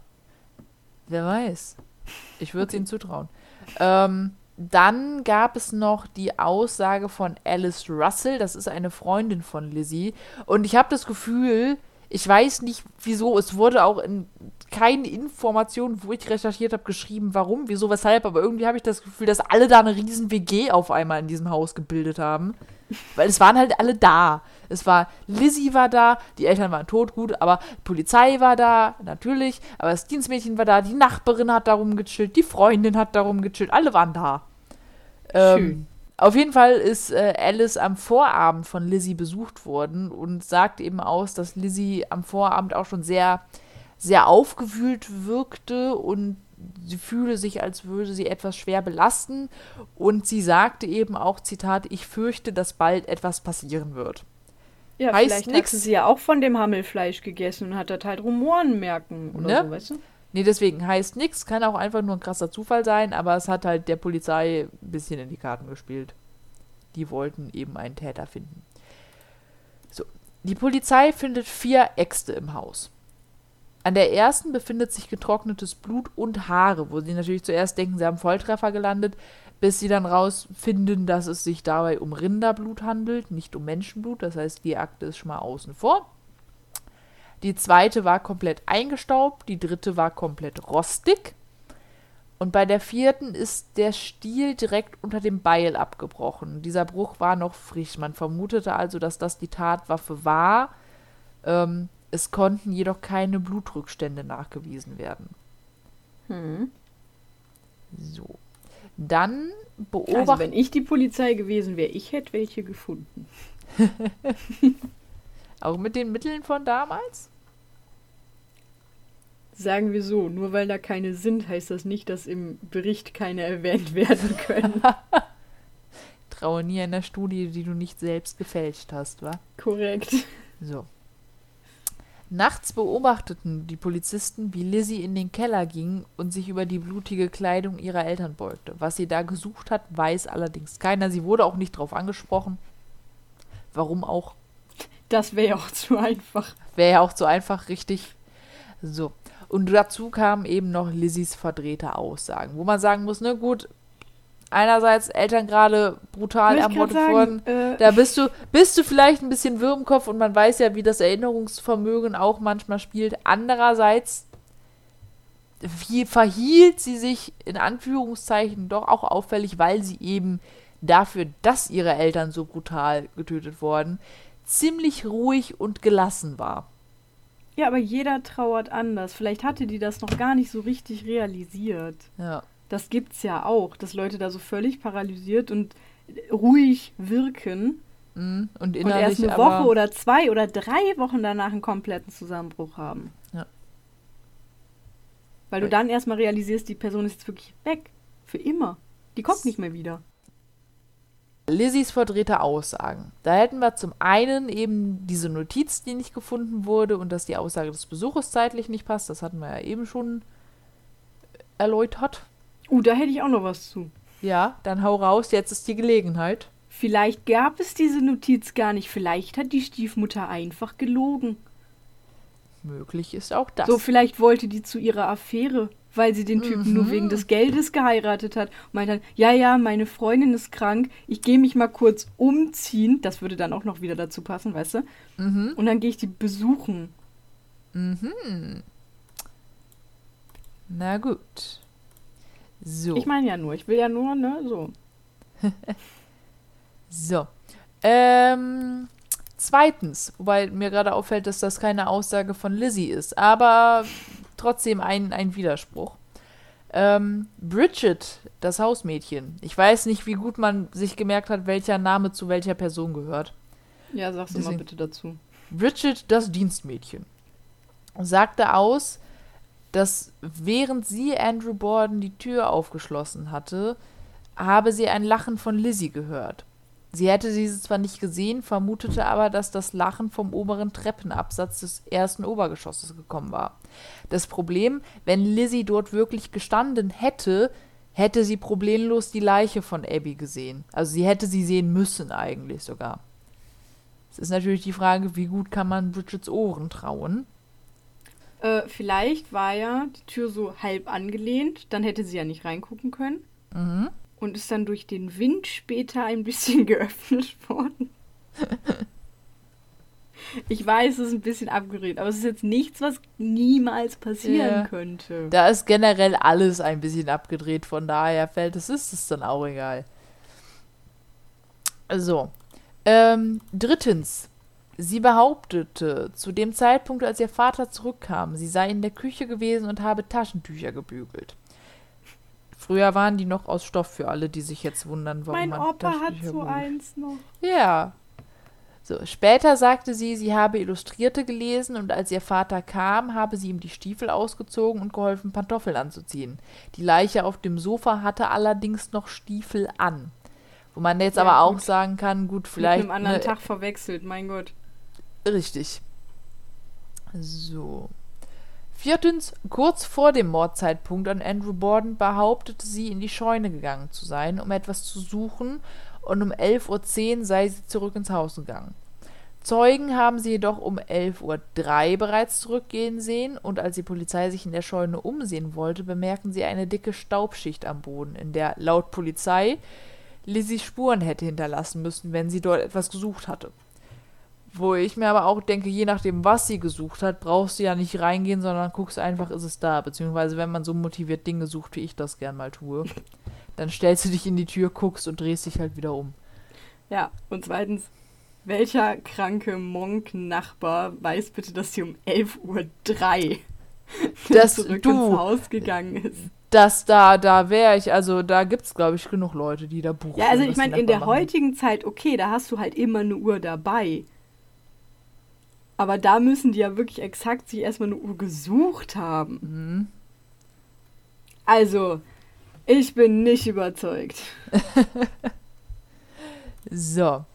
wer weiß. Ich würde es ihnen zutrauen. Ähm, dann gab es noch die Aussage von Alice Russell, das ist eine Freundin von Lizzie. Und ich habe das Gefühl, ich weiß nicht wieso, es wurde auch in keine Information, wo ich recherchiert habe, geschrieben, warum, wieso, weshalb, aber irgendwie habe ich das Gefühl, dass alle da eine riesen WG auf einmal in diesem Haus gebildet haben. Weil es waren halt alle da. Es war, Lizzie war da, die Eltern waren tot, gut, aber die Polizei war da, natürlich, aber das Dienstmädchen war da, die Nachbarin hat darum gechillt, die Freundin hat darum gechillt, alle waren da. Ähm, Schön. Auf jeden Fall ist äh, Alice am Vorabend von Lizzie besucht worden und sagt eben aus, dass Lizzie am Vorabend auch schon sehr, sehr aufgewühlt wirkte und sie fühle sich, als würde sie etwas schwer belasten. Und sie sagte eben auch, Zitat, ich fürchte, dass bald etwas passieren wird. Ja, Heißt vielleicht nix. hatte sie ja auch von dem Hammelfleisch gegessen und hat das halt Rumoren merken oder Ne? so, weißt du? Nee, deswegen heißt nichts, kann auch einfach nur ein krasser Zufall sein, aber es hat halt der Polizei ein bisschen in die Karten gespielt. Die wollten eben einen Täter finden. So, die Polizei findet vier Äxte im Haus. An der ersten befindet sich getrocknetes Blut und Haare, wo sie natürlich zuerst denken, sie haben Volltreffer gelandet, bis sie dann rausfinden, dass es sich dabei um Rinderblut handelt, nicht um Menschenblut. Das heißt, die Akte ist schon mal außen vor. Die zweite war komplett eingestaubt, die dritte war komplett rostig. Und bei der vierten ist der Stiel direkt unter dem Beil abgebrochen. Dieser Bruch war noch frisch. Man vermutete also, dass das die Tatwaffe war. Ähm, es konnten jedoch keine Blutrückstände nachgewiesen werden. Hm. So. Dann Also, beobachten. wenn ich die Polizei gewesen wäre, ich hätte welche gefunden. (laughs) auch mit den Mitteln von damals? Sagen wir so, nur weil da keine sind, heißt das nicht, dass im Bericht keine erwähnt werden können. (laughs) Traue nie einer Studie, die du nicht selbst gefälscht hast, wa? Korrekt. So. Nachts beobachteten die Polizisten, wie Lizzie in den Keller ging und sich über die blutige Kleidung ihrer Eltern beugte. Was sie da gesucht hat, weiß allerdings keiner. Sie wurde auch nicht drauf angesprochen. Warum auch? Das wäre ja auch zu einfach. Wäre ja auch zu einfach, richtig. So. Und dazu kamen eben noch Lizzies verdrehte Aussagen, wo man sagen muss, ne, gut, einerseits Eltern gerade brutal ermordet worden. sagen, äh, Da bist du, bist du vielleicht ein bisschen wirr im Kopf und man weiß ja, wie das Erinnerungsvermögen auch manchmal spielt. Andererseits, wie verhielt sie sich in Anführungszeichen doch auch auffällig, weil sie eben dafür, dass ihre Eltern so brutal getötet wurden, ziemlich ruhig und gelassen war. Ja, aber jeder trauert anders. Vielleicht hatte die das noch gar nicht so richtig realisiert. Ja. Das gibt's ja auch, dass Leute da so völlig paralysiert und ruhig wirken Mhm. Und und erst eine Woche oder zwei oder drei Wochen danach einen kompletten Zusammenbruch haben. Ja. Weil du dann erstmal realisierst, die Person ist jetzt wirklich weg. Für immer. Die kommt nicht mehr wieder. Lizzies verdrehte Aussagen. Da hätten wir zum einen eben diese Notiz, die nicht gefunden wurde und dass die Aussage des Besuches zeitlich nicht passt. Das hatten wir ja eben schon erläutert. Uh, da hätte ich auch noch was zu. Ja, dann hau raus, jetzt ist die Gelegenheit. Vielleicht gab es diese Notiz gar nicht. Vielleicht hat die Stiefmutter einfach gelogen. Möglich ist auch das. So, vielleicht wollte die zu ihrer Affäre, weil sie den Typen nur Mhm. wegen des Geldes geheiratet hat. Und meint dann, ja, ja, meine Freundin ist krank, ich gehe mich mal kurz umziehen. Das würde dann auch noch wieder dazu passen, weißt du? mhm. Und dann gehe ich die besuchen. Mhm. Na gut. So. Ich meine ja nur, ich will ja nur, ne, so. (laughs) So. Ähm, zweitens, wobei mir gerade auffällt, dass das keine Aussage von Lizzie ist, aber trotzdem ein, ein Widerspruch. Ähm, Bridget, das Hausmädchen. Ich weiß nicht, wie gut man sich gemerkt hat, welcher Name zu welcher Person gehört. Ja, sag's doch mal bitte dazu. Bridget, das Dienstmädchen, sagte aus, dass während sie Andrew Borden die Tür aufgeschlossen hatte, habe sie ein Lachen von Lizzie gehört. Sie hätte diese zwar nicht gesehen, vermutete aber, dass das Lachen vom oberen Treppenabsatz des ersten Obergeschosses gekommen war. Das Problem, wenn Lizzie dort wirklich gestanden hätte, hätte sie problemlos die Leiche von Abby gesehen. Also sie hätte sie sehen müssen eigentlich sogar. Es ist natürlich die Frage, wie gut kann man Bridgets Ohren trauen? Äh, vielleicht war ja die Tür so halb angelehnt, dann hätte sie ja nicht reingucken können. Mhm. Und ist dann durch den Wind später ein bisschen (laughs) geöffnet worden. Ich weiß, es ist ein bisschen abgedreht, aber es ist jetzt nichts, was niemals passieren Ja. könnte. Da ist generell alles ein bisschen abgedreht, von daher fällt es, ist es dann auch egal. So. Ähm, drittens. Sie behauptete, zu dem Zeitpunkt, als ihr Vater zurückkam, sie sei in der Küche gewesen und habe Taschentücher gebügelt. Früher waren die noch aus Stoff für alle, die sich jetzt wundern, warum mein man Opa hat so bügelt. eins noch. Ja. So, später sagte sie, sie habe Illustrierte gelesen und als ihr Vater kam, habe sie ihm die Stiefel ausgezogen und geholfen, Pantoffeln anzuziehen. Die Leiche auf dem Sofa hatte allerdings noch Stiefel an. Wo man jetzt Ja, aber auch gut. sagen kann, gut, vielleicht. Mit einem anderen ne, Tag verwechselt, mein Gott. Richtig. So. Viertens, kurz vor dem Mordzeitpunkt an Andrew Borden behauptete sie, in die Scheune gegangen zu sein, um etwas zu suchen, und um 11.10 Uhr sei sie zurück ins Haus gegangen. Zeugen haben sie jedoch um 11.03 Uhr bereits zurückgehen sehen, und als die Polizei sich in der Scheune umsehen wollte, bemerkten sie eine dicke Staubschicht am Boden, in der laut Polizei Lizzie Spuren hätte hinterlassen müssen, wenn sie dort etwas gesucht hatte. Wo ich mir aber auch denke, je nachdem, was sie gesucht hat, brauchst du ja nicht reingehen, sondern guckst einfach, ist es da. Beziehungsweise, wenn man so motiviert Dinge sucht, wie ich das gern mal tue, (laughs) dann stellst du dich in die Tür, guckst und drehst dich halt wieder um. Ja, und zweitens, welcher kranke Monk-Nachbar weiß bitte, dass sie um 11.03 Uhr (laughs) Das- zurück du. ins Haus gegangen ist? Das da, da wäre ich, also da gibt's, glaube ich, genug Leute, die da buchen. Ja, also ich meine, in der machen. heutigen Zeit, okay, da hast du halt immer eine Uhr dabei. Aber da müssen die ja wirklich exakt sich erstmal eine Uhr gesucht haben. Mhm. Also, ich bin nicht überzeugt. (laughs) So.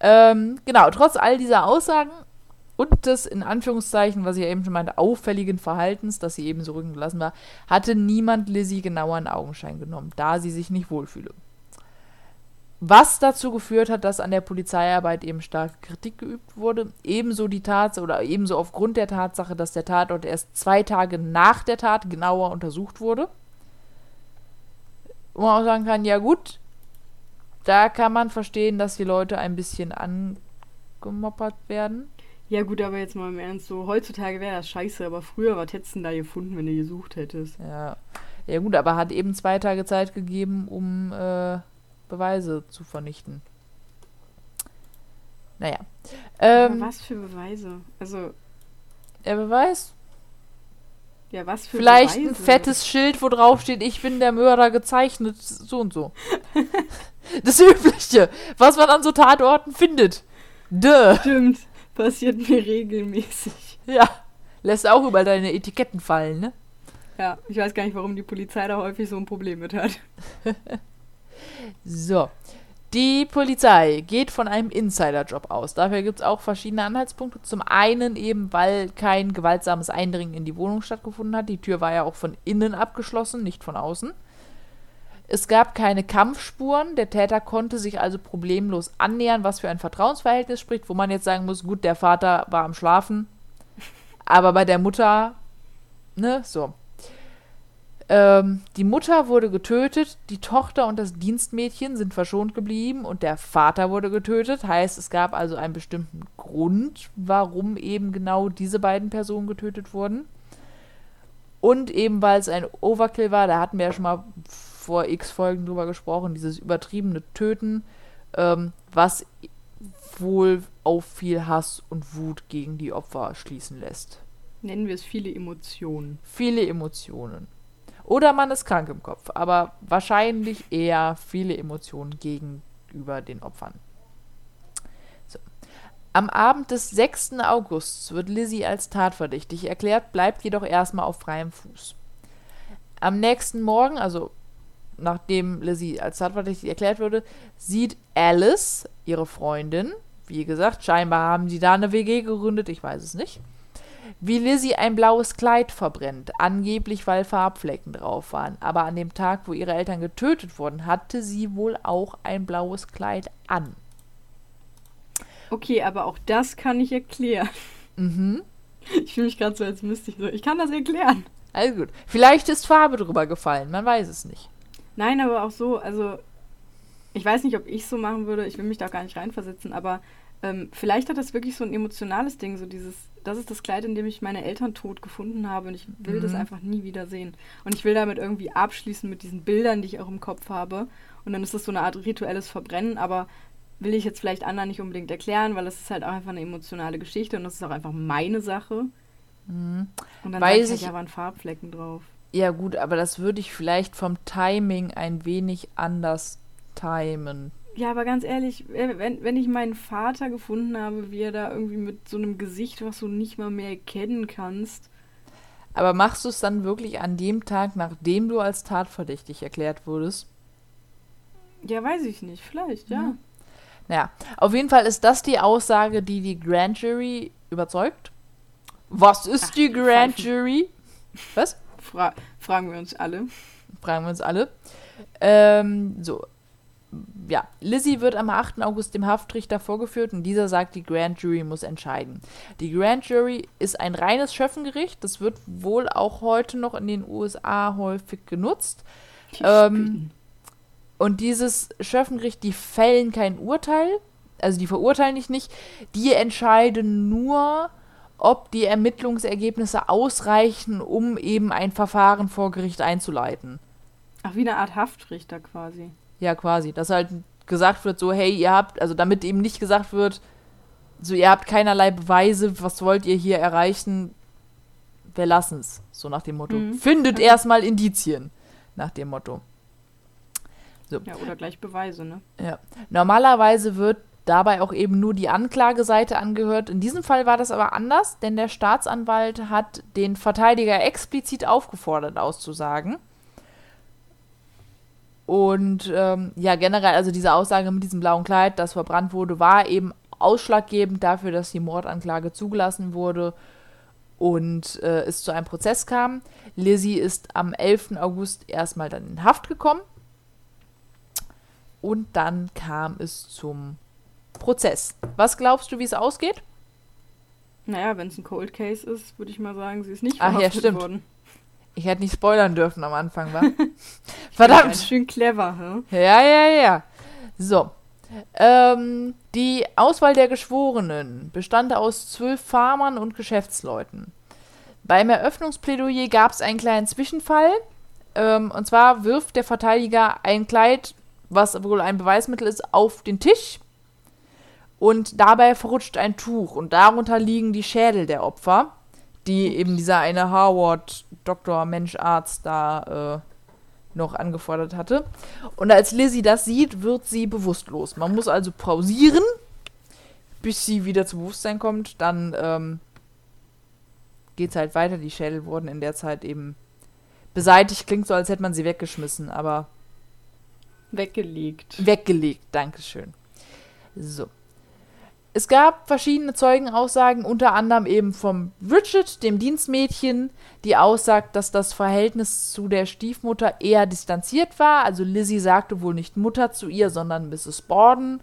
Ähm, genau, trotz all dieser Aussagen und des, in Anführungszeichen, was ich ja eben schon meinte, auffälligen Verhaltens, dass sie eben so rücken gelassen war, hatte niemand Lizzie genauer in Augenschein genommen, da sie sich nicht wohlfühle. Was dazu geführt hat, dass an der Polizeiarbeit eben starke Kritik geübt wurde. Ebenso die Tatsache oder ebenso aufgrund der Tatsache, dass der Tatort erst zwei Tage nach der Tat genauer untersucht wurde. Wo man auch sagen kann, ja gut, da kann man verstehen, dass die Leute ein bisschen angemoppert werden. Ja gut, aber jetzt mal im Ernst, so heutzutage wäre das scheiße, aber früher, was hättest du denn da gefunden, wenn du gesucht hättest? Ja. Ja gut, aber hat eben zwei Tage Zeit gegeben, um äh, Beweise zu vernichten. Naja. Ähm, was für Beweise? Also, der Beweis? ja, was für Vielleicht Beweise? ein fettes Schild, wo drauf steht, ich bin der Mörder gezeichnet, so und so. (laughs) das Übliche, was man an so Tatorten findet. Duh. Stimmt, passiert mir regelmäßig. Ja. Lässt auch über deine Etiketten fallen, ne? Ja, ich weiß gar nicht, warum die Polizei da häufig so ein Problem mit hat. (laughs) So. Die Polizei geht von einem Insiderjob aus. Dafür gibt es auch verschiedene Anhaltspunkte. Zum einen eben, weil kein gewaltsames Eindringen in die Wohnung stattgefunden hat. Die Tür war ja auch von innen abgeschlossen, nicht von außen. Es gab keine Kampfspuren. Der Täter konnte sich also problemlos annähern, was für ein Vertrauensverhältnis spricht, wo man jetzt sagen muss, gut, der Vater war am Schlafen, aber bei der Mutter, ne, so. Ähm, die Mutter wurde getötet, die Tochter und das Dienstmädchen sind verschont geblieben und der Vater wurde getötet. Heißt, es gab also einen bestimmten Grund, warum eben genau diese beiden Personen getötet wurden. Und eben weil es ein Overkill war, da hatten wir ja schon mal vor x Folgen drüber gesprochen, dieses übertriebene Töten, ähm, was wohl auf viel Hass und Wut gegen die Opfer schließen lässt. Nennen wir es viele Emotionen. Viele Emotionen. Oder man ist krank im Kopf, aber wahrscheinlich eher viele Emotionen gegenüber den Opfern. So. Am Abend des 6. Augusts wird Lizzie als tatverdächtig erklärt, bleibt jedoch erstmal auf freiem Fuß. Am nächsten Morgen, also nachdem Lizzie als tatverdächtig erklärt wurde, sieht Alice, ihre Freundin, wie gesagt, scheinbar haben die da eine WG gegründet, ich weiß es nicht, wie Lizzie ein blaues Kleid verbrennt, angeblich weil Farbflecken drauf waren. Aber an dem Tag, wo ihre Eltern getötet wurden, hatte sie wohl auch ein blaues Kleid an. Okay, aber auch das kann ich erklären. Mhm. Ich fühle mich gerade so, als müsste ich so. Ich kann das erklären. Also gut. Vielleicht ist Farbe drüber gefallen, man weiß es nicht. Nein, aber auch so, also ich weiß nicht, ob ich so machen würde, ich will mich da gar nicht reinversetzen, aber ähm, vielleicht hat das wirklich so ein emotionales Ding, so dieses, das ist das Kleid, in dem ich meine Eltern tot gefunden habe und ich will mhm. das einfach nie wieder sehen. Und ich will damit irgendwie abschließen mit diesen Bildern, die ich auch im Kopf habe. Und dann ist das so eine Art rituelles Verbrennen, aber will ich jetzt vielleicht anderen nicht unbedingt erklären, weil das ist halt auch einfach eine emotionale Geschichte und das ist auch einfach meine Sache. Mhm. Und dann Weiß ich, ja, waren Farbflecken drauf. Ja gut, aber das würde ich vielleicht vom Timing ein wenig anders timen. Ja, aber ganz ehrlich, wenn, wenn ich meinen Vater gefunden habe, wie er da irgendwie mit so einem Gesicht, was du nicht mal mehr erkennen kannst. Aber machst du es dann wirklich an dem Tag, nachdem du als tatverdächtig erklärt wurdest? Ja, weiß ich nicht. Vielleicht, ja. Mhm. Naja, auf jeden Fall ist das die Aussage, die die Grand Jury überzeugt. Was ist Ach, die Grand Jury? Was? Fra fragen wir uns alle. Fragen wir uns alle. Ähm, so, ja, Lizzie wird am 8. August dem Haftrichter vorgeführt und dieser sagt, die Grand Jury muss entscheiden. Die Grand Jury ist ein reines Schöffengericht, das wird wohl auch heute noch in den USA häufig genutzt. Ähm, und dieses Schöffengericht, die fällen kein Urteil, also die verurteilen dich nicht, die entscheiden nur, ob die Ermittlungsergebnisse ausreichen, um eben ein Verfahren vor Gericht einzuleiten. Ach, wie eine Art Haftrichter quasi. Ja, quasi. Dass halt gesagt wird, so, hey, ihr habt, also damit eben nicht gesagt wird, so, ihr habt keinerlei Beweise, was wollt ihr hier erreichen, wir lassen es. So nach dem Motto. Mhm. Findet okay. erstmal Indizien. Nach dem Motto. So. Ja, oder gleich Beweise, ne? Ja. Normalerweise wird dabei auch eben nur die Anklageseite angehört. In diesem Fall war das aber anders, denn der Staatsanwalt hat den Verteidiger explizit aufgefordert auszusagen. Und ähm, ja, generell, also diese Aussage mit diesem blauen Kleid, das verbrannt wurde, war eben ausschlaggebend dafür, dass die Mordanklage zugelassen wurde und äh, es zu einem Prozess kam. Lizzie ist am 11. August erstmal dann in Haft gekommen und dann kam es zum Prozess. Was glaubst du, wie es ausgeht? Naja, wenn es ein Cold Case ist, würde ich mal sagen, sie ist nicht verhaftet Ach, ja, stimmt. worden. Ich hätte nicht spoilern dürfen am Anfang, wa? (laughs) Verdammt. Schön clever, hm? Ja, ja, ja. So. Ähm, die Auswahl der Geschworenen bestand aus zwölf Farmern und Geschäftsleuten. Beim Eröffnungsplädoyer gab es einen kleinen Zwischenfall. Ähm, und zwar wirft der Verteidiger ein Kleid, was wohl ein Beweismittel ist, auf den Tisch. Und dabei verrutscht ein Tuch und darunter liegen die Schädel der Opfer die eben dieser eine Harvard Doktor Mensch Arzt da äh, noch angefordert hatte. Und als Lizzie das sieht, wird sie bewusstlos. Man muss also pausieren, bis sie wieder zu Bewusstsein kommt. Dann ähm, geht es halt weiter. Die Schädel wurden in der Zeit eben beseitigt. Klingt so, als hätte man sie weggeschmissen, aber weggelegt. Weggelegt, Dankeschön. So. Es gab verschiedene Zeugenaussagen, unter anderem eben vom Richard, dem Dienstmädchen, die aussagt, dass das Verhältnis zu der Stiefmutter eher distanziert war. Also Lizzie sagte wohl nicht Mutter zu ihr, sondern Mrs. Borden.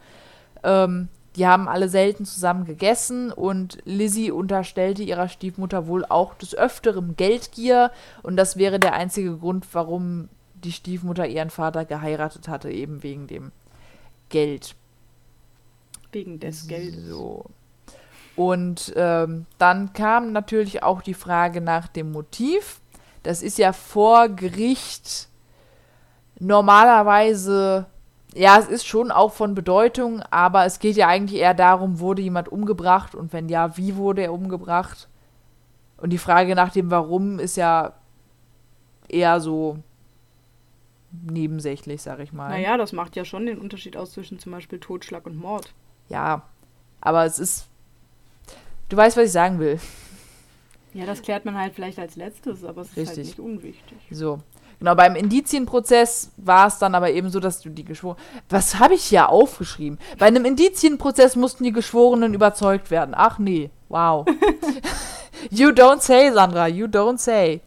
Ähm, die haben alle selten zusammen gegessen und Lizzie unterstellte ihrer Stiefmutter wohl auch des Öfteren Geldgier und das wäre der einzige Grund, warum die Stiefmutter ihren Vater geheiratet hatte, eben wegen dem Geld. Wegen des Geldes. So. Und ähm, dann kam natürlich auch die Frage nach dem Motiv. Das ist ja vor Gericht normalerweise, ja, es ist schon auch von Bedeutung, aber es geht ja eigentlich eher darum, wurde jemand umgebracht und wenn ja, wie wurde er umgebracht? Und die Frage nach dem Warum ist ja eher so nebensächlich, sag ich mal. Naja, das macht ja schon den Unterschied aus zwischen zum Beispiel Totschlag und Mord ja, aber es ist. Du weißt, was ich sagen will. Ja, das klärt man halt vielleicht als letztes, aber es ist halt nicht unwichtig. So. Genau, beim Indizienprozess war es dann aber eben so, dass du die Geschworenen. Was habe ich hier aufgeschrieben? Bei einem Indizienprozess mussten die Geschworenen überzeugt werden. Ach nee, wow. (laughs) you don't say, Sandra, you don't say.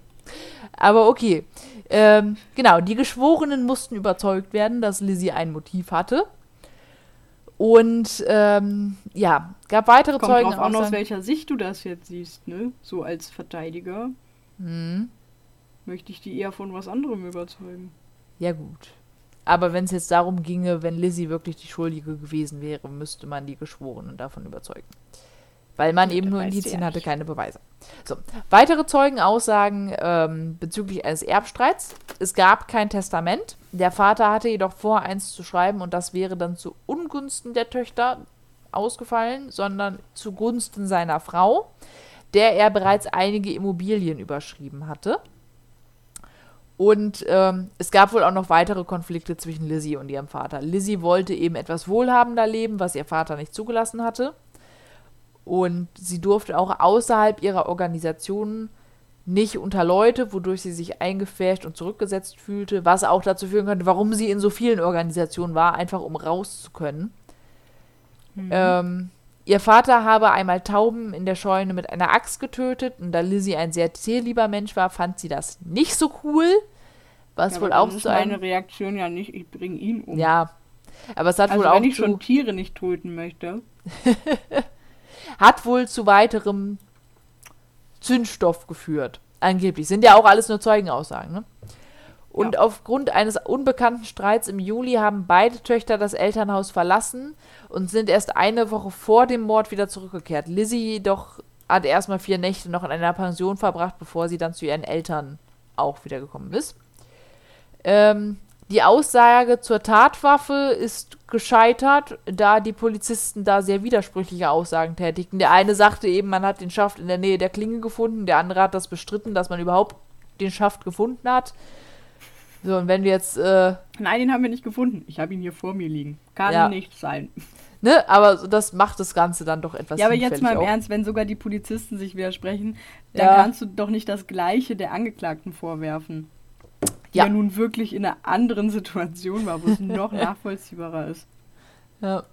Aber okay. Ähm, genau, die Geschworenen mussten überzeugt werden, dass Lizzie ein Motiv hatte. Und ähm, ja, gab weitere Kommt Zeugen. Kommt an, aus welcher Sicht du das jetzt siehst, ne? So als Verteidiger. Mhm. Möchte ich die eher von was anderem überzeugen. Ja, gut. Aber wenn es jetzt darum ginge, wenn Lizzie wirklich die Schuldige gewesen wäre, müsste man die Geschworenen davon überzeugen. Weil man eben nur Indizien ja hatte, nicht. keine Beweise. So, weitere Zeugenaussagen ähm, bezüglich eines Erbstreits. Es gab kein Testament. Der Vater hatte jedoch vor, eins zu schreiben und das wäre dann zu Ungunsten der Töchter ausgefallen, sondern zugunsten seiner Frau, der er bereits einige Immobilien überschrieben hatte. Und ähm, es gab wohl auch noch weitere Konflikte zwischen Lizzie und ihrem Vater. Lizzie wollte eben etwas wohlhabender leben, was ihr Vater nicht zugelassen hatte. Und sie durfte auch außerhalb ihrer Organisation nicht unter Leute, wodurch sie sich eingefärscht und zurückgesetzt fühlte, was auch dazu führen könnte, warum sie in so vielen Organisationen war, einfach um raus zu können. Ähm, ihr Vater habe einmal Tauben in der Scheune mit einer Axt getötet und da Lizzie ein sehr tierlieber Mensch war, fand sie das nicht so cool. Was Ja, wohl auch meine einem. Reaktion ja nicht, ich bringe ihn um. Ja. Aber es hat also wohl auch wenn ich schon Tiere nicht töten möchte. (laughs) hat wohl zu weiterem Zündstoff geführt. Angeblich. Sind ja auch alles nur Zeugenaussagen, ne? Und Ja. aufgrund eines unbekannten Streits im Juli haben beide Töchter das Elternhaus verlassen und sind erst eine Woche vor dem Mord wieder zurückgekehrt. Lizzie jedoch hat erstmal vier Nächte noch in einer Pension verbracht, bevor sie dann zu ihren Eltern auch wiedergekommen ist. Ähm, die Aussage zur Tatwaffe ist gescheitert, da die Polizisten da sehr widersprüchliche Aussagen tätigten. Der eine sagte eben, man hat den Schaft in der Nähe der Klinge gefunden, der andere hat das bestritten, dass man überhaupt den Schaft gefunden hat. So, und wenn wir jetzt, äh, Nein, den haben wir nicht gefunden. Ich habe ihn hier vor mir liegen. Kann Ja. nicht sein. ne, aber das macht das Ganze dann doch etwas Ja, aber jetzt mal im auch. Ernst, wenn sogar die Polizisten sich widersprechen, dann Ja. kannst du doch nicht das Gleiche der Angeklagten vorwerfen. Die Ja. ja, nun wirklich in einer anderen Situation war, wo es noch (laughs) nachvollziehbarer ist. Ja.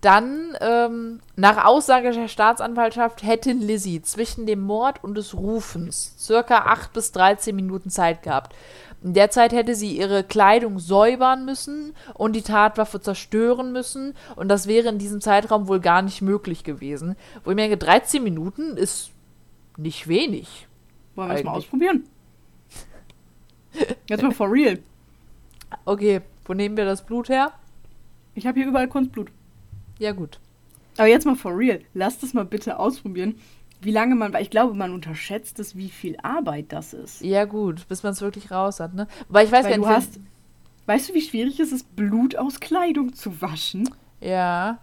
Dann, ähm, nach Aussage der Staatsanwaltschaft, hätte Lizzie zwischen dem Mord und des Rufens circa 8 bis 13 Minuten Zeit gehabt. In der Zeit hätte sie ihre Kleidung säubern müssen und die Tatwaffe zerstören müssen. Und das wäre in diesem Zeitraum wohl gar nicht möglich gewesen. Wo ich mir denke, 13 Minuten ist nicht wenig. Wollen wir es mal ausprobieren? Jetzt mal for real. Okay, wo nehmen wir das Blut her? Ich habe hier überall Kunstblut. Ja, gut. Aber jetzt mal for real. Lasst es mal bitte ausprobieren, wie lange man. Weil ich glaube, man unterschätzt es, wie viel Arbeit das ist. Ja, gut, bis man es wirklich raus hat, ne? Weil ich weiß Weil gar du nicht. hast. Weißt du, wie schwierig es ist, Blut aus Kleidung zu waschen? Ja.